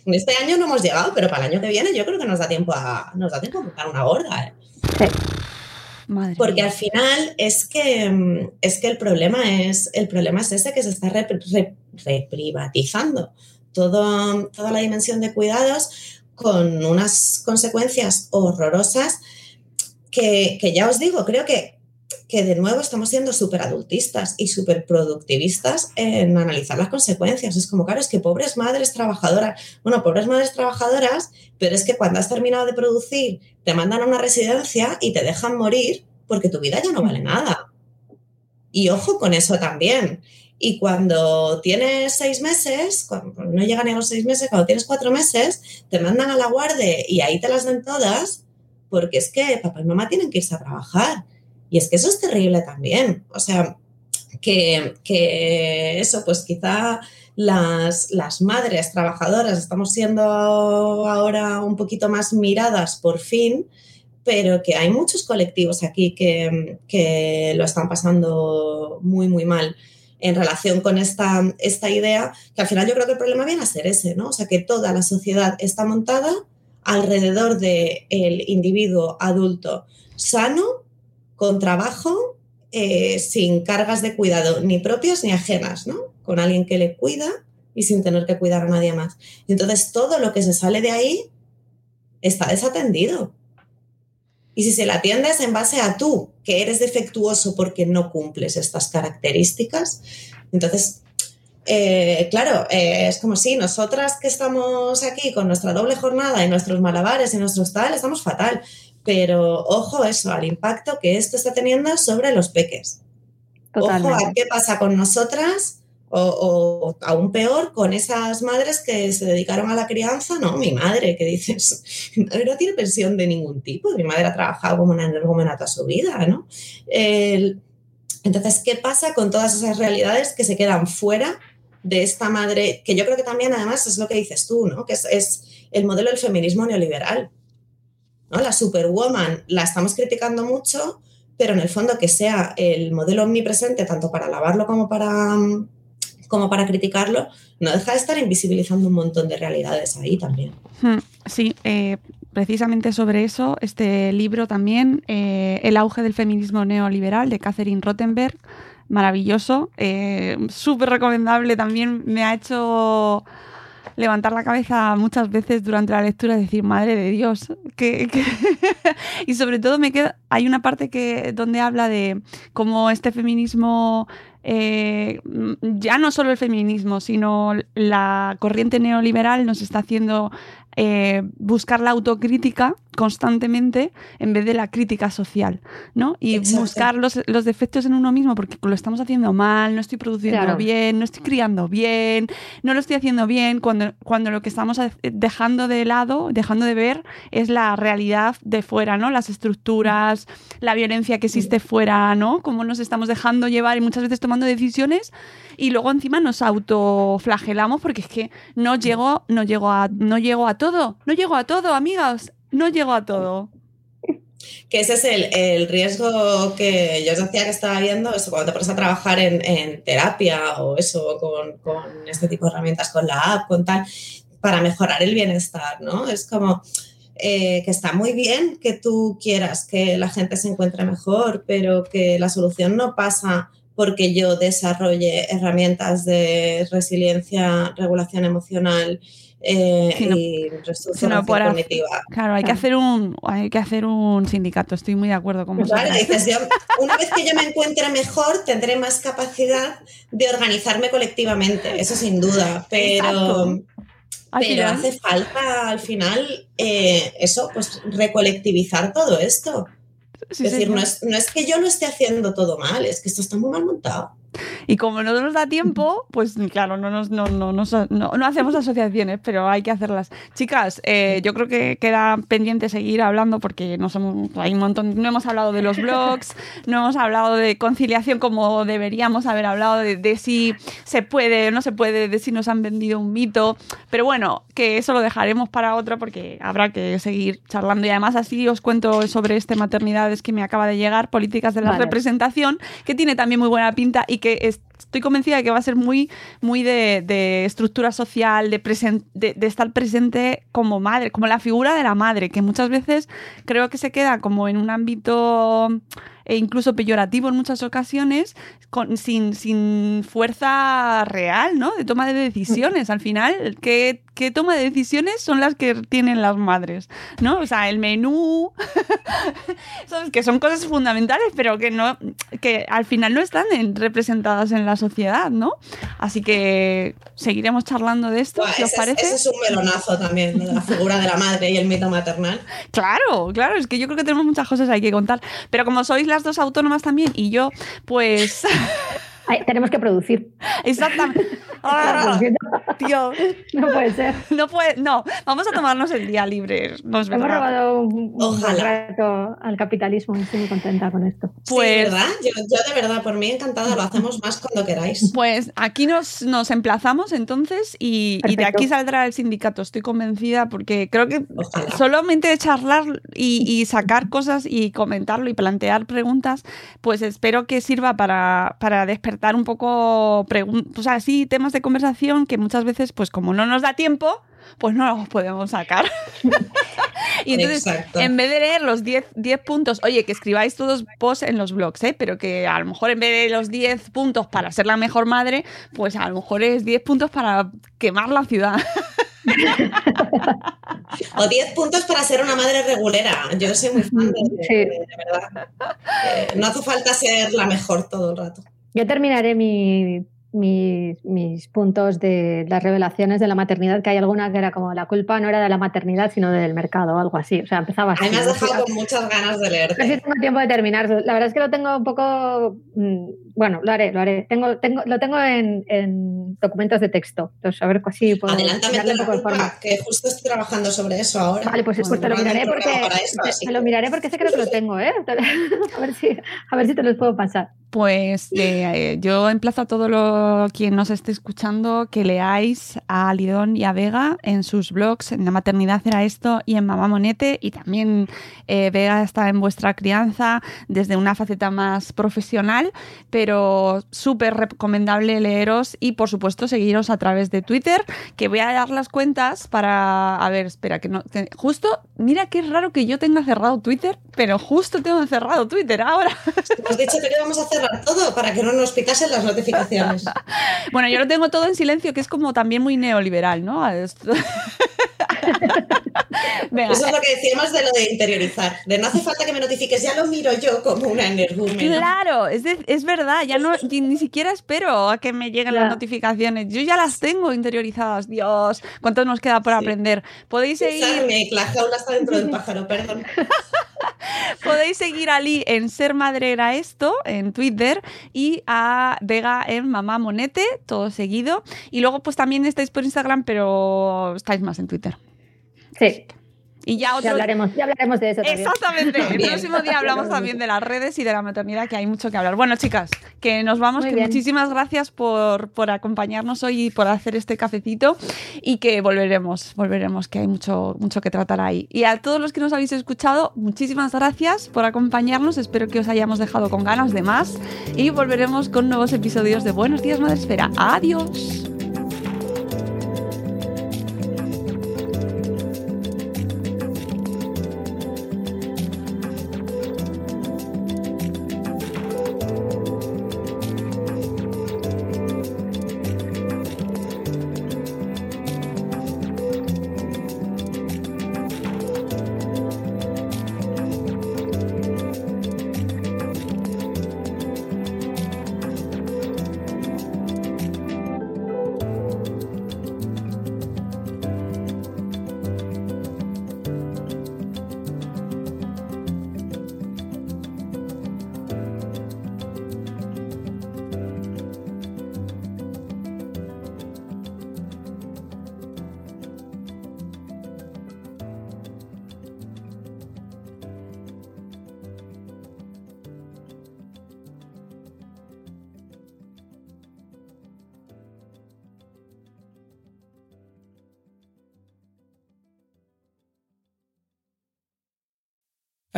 Este año no hemos llegado, pero para el año que viene yo creo que nos da tiempo a, nos da tiempo a montar una gorda. ¿eh? Porque al final es que, mm, es que el, problema es, el problema es ese que se está reprivatizando todo, toda la dimensión de cuidados con unas consecuencias horrorosas que, ya os digo, creo que que de nuevo estamos siendo súper adultistas y súper productivistas en analizar las consecuencias. Es como, claro, es que pobres madres trabajadoras, bueno, pobres madres trabajadoras, pero es que cuando has terminado de producir, te mandan a una residencia y te dejan morir porque tu vida ya no vale nada. Y ojo con eso también. Y cuando tienes seis meses, cuando no llegan a los seis meses, cuando tienes cuatro meses, te mandan a la guardia y ahí te las den todas, porque es que papá y mamá tienen que irse a trabajar. Y es que eso es terrible también. O sea, que, eso, pues quizá las, las, madres trabajadoras estamos siendo ahora un poquito más miradas por fin, pero que hay muchos colectivos aquí que, que lo están pasando muy, muy mal en relación con esta, esta idea, que al final yo creo que el problema viene a ser ese, ¿no? O sea, que toda la sociedad está montada alrededor del el individuo adulto sano, con trabajo, eh, sin cargas de cuidado ni propias ni ajenas, ¿no? Con alguien que le cuida y sin tener que cuidar a nadie más. entonces todo lo que se sale de ahí está desatendido. Y si se la atiendes en base a tú, que eres defectuoso porque no cumples estas características, entonces, eh, claro, eh, es como si nosotras que estamos aquí con nuestra doble jornada y nuestros malabares y nuestros tal, estamos fatal. Pero ojo eso, al impacto que esto está teniendo sobre los peques. Ojo a qué pasa con nosotras o, aún peor con esas madres que se dedicaron a la crianza. No, mi madre, que dices, no tiene pensión de ningún tipo. Mi madre ha trabajado como una energúmena toda su vida, ¿no? entonces, ¿qué pasa con todas esas realidades que se quedan fuera de esta madre? Que yo creo que también, además, es lo que dices tú, ¿no? Que es, es el modelo del feminismo neoliberal la superwoman la estamos criticando mucho, pero en el fondo que sea el modelo omnipresente tanto para alabarlo como para, como para criticarlo, no deja de estar invisibilizando un montón de realidades ahí también. Hmm, sí, eh, precisamente sobre eso, este libro también, eh, El auge del feminismo neoliberal, de Catherine Rottenberg, maravilloso, eh, súper recomendable, también me ha hecho levantar la cabeza muchas veces durante la lectura y decir, madre de Dios, que, y sobre todo me queda, hay una parte que donde habla de cómo este feminismo eh, ya no solo el feminismo, sino la corriente neoliberal nos está haciendo eh, buscar la autocrítica constantemente en vez de la crítica social, ¿no? Y buscar los, defectos en uno mismo porque lo estamos haciendo mal, no estoy produciendo bien, no estoy criando bien, no lo estoy haciendo bien, cuando, cuando lo que estamos dejando de lado, dejando de ver, es la realidad de fuera, ¿no? Las estructuras, la violencia que existe fuera, ¿no? Cómo nos estamos dejando llevar y muchas veces tomando decisiones y luego encima nos autoflagelamos porque es que no llego, no llego a, no llego a todo, no llego a todo, amigas, no llego a todo. Que ese es el, riesgo que yo os decía que estaba viendo, eso, cuando te pones a trabajar en, terapia o eso, con, este tipo de herramientas, con la app, con tal, para mejorar el bienestar, ¿no? Es como eh, que está muy bien que tú quieras que la gente se encuentre mejor, pero que la solución no pasa porque yo desarrolle herramientas de resiliencia, regulación emocional eh, y reestructuración cognitiva. Claro, hay que hacer un hay que hacer un sindicato. Estoy muy de acuerdo con vosotros. Claro, dices, una vez que yo me encuentre mejor, tendré más capacidad de organizarme colectivamente. Eso sin duda, pero pero hace falta al final eh, eso, pues recolectivizar todo esto es decir, no, es, no es que yo lo esté haciendo todo mal, es que esto está muy mal montado. Y como no nos da tiempo, pues claro, no, nos, no, no, no, hacemos asociaciones, pero hay que hacerlas. Chicas, eh, yo creo que queda pendiente seguir hablando porque no, somos, hay un montón, no hemos hablado de los blogs, no hemos hablado de conciliación como deberíamos haber hablado, de, si se puede o no se puede, de si nos han vendido un mito. Pero bueno, que eso lo dejaremos para otra porque habrá que seguir charlando. Y además así os cuento sobre este maternidades que me acaba de llegar, políticas de la representación, que tiene también muy buena pinta y que estoy convencida de que va a ser muy, muy de, estructura social, de, de, estar presente como madre, como la figura de la madre, que muchas veces creo que se queda como en un ámbito e incluso peyorativo en muchas ocasiones, con, sin, sin fuerza real, ¿no? De toma de decisiones. Al final, ¿qué, qué toma de decisiones son las que tienen las madres? ¿No? O sea, el menú, ¿sabes? que son cosas fundamentales, pero que no, que al final no están en- representadas en la sociedad, ¿no? Así que seguiremos charlando de esto, Buah, si os ese, parece. ese es un melonazo también, de la figura de la madre y el mito maternal. Claro, claro, es que yo creo que tenemos muchas cosas ahí que contar. Pero como sois las dos autónomas también y yo, pues Ay, tenemos que producir. exactamente. Ah, tío, No puede ser. no puede, no, vamos a tomarnos el día libre. No es Hemos verdad. robado un, un rato al capitalismo estoy muy contenta con esto. Pues- sí, ¿verdad? Yo, yo de verdad, por mí encantada, lo hacemos más cuando queráis. Pues aquí nos, nos emplazamos entonces y, y de aquí saldrá el sindicato, estoy convencida, porque creo que Ojalá. solamente charlar y, y sacar cosas y comentarlo y plantear preguntas, pues espero que sirva para, para despertar un poco, pregun- o sea, sí, temas de conversación que muchas veces, pues como no nos da tiempo, pues no los podemos sacar. y entonces, Exacto. en vez de leer los 10, 10 puntos, oye, que escribáis todos posts en los blogs, ¿eh? pero que a lo mejor en vez de los 10 puntos para ser la mejor madre, pues a lo mejor es 10 puntos para quemar la ciudad. O 10 puntos para ser una madre regulera. Yo soy muy fan de, de- Sí. de verdad. Eh, no hace falta ser la mejor todo el rato. Yo terminaré mi- mis, mis puntos de las revelaciones de la maternidad, que hay alguna que era como la culpa no era de la maternidad, sino del mercado o algo así. O sea, empezaba A así. mí me has ¿no? dejado con muchas ganas de No sé si leerte. tengo tiempo de terminar. La verdad es que lo tengo un poco. mm, Bueno, lo haré, lo haré. Tengo, tengo, lo tengo en, en documentos de texto. Entonces, a ver si puedo Adelántame un poco forma. que justo estoy trabajando sobre eso ahora. Vale, pues, pues te lo miraré porque eso, te- así lo que- miraré porque ese creo que lo tengo, ¿eh? A ver si, a ver si te los puedo pasar. Pues eh, yo emplazo a quien nos esté escuchando que leáis a Lidón y a Vega en sus blogs, en La maternidad era esto y en Mamá Monete. Y también eh, Vega está en vuestra crianza desde una faceta más profesional, pero súper recomendable leeros y por supuesto seguiros a través de Twitter, que voy a dar las cuentas para... A ver, espera, que no... justo, mira qué raro que yo tenga cerrado Twitter, pero justo tengo cerrado Twitter ahora. Hemos dicho que íbamos a cerrar todo para que no nos picasen las notificaciones. Bueno, yo lo tengo todo en silencio, que es como también muy neoliberal, ¿no? Venga, Eso es lo que decíamos de lo de interiorizar. De no hace falta que me notifiques, ya lo miro yo como una energúmena. Claro, es, de- es verdad, ya no ni, ni siquiera espero a que me lleguen las notificaciones. Yo ya las tengo interiorizadas. Dios, cuánto nos queda por Sí. aprender. Podéis seguir, Sarmi, la jaula está dentro del pájaro, perdón. podéis seguir a Lee en Ser Madre Era Esto, en Twitter, y a Vega en Mamá Monete, todo seguido. Y luego, pues también estáis por Instagram, pero estáis más en Twitter. Sí, Y ya hablaremos, ya hablaremos de eso también. Exactamente. El próximo día hablamos también de las redes y de la maternidad, que hay mucho que hablar. Bueno, chicas, que nos vamos. Que muchísimas gracias por, por acompañarnos hoy y por hacer este cafecito y que volveremos, volveremos, que hay mucho, mucho que tratar ahí. Y a todos los que nos habéis escuchado, muchísimas gracias por acompañarnos. Espero que os hayamos dejado con ganas de más y volveremos con nuevos episodios de Buenos Días Madresfera. Adiós.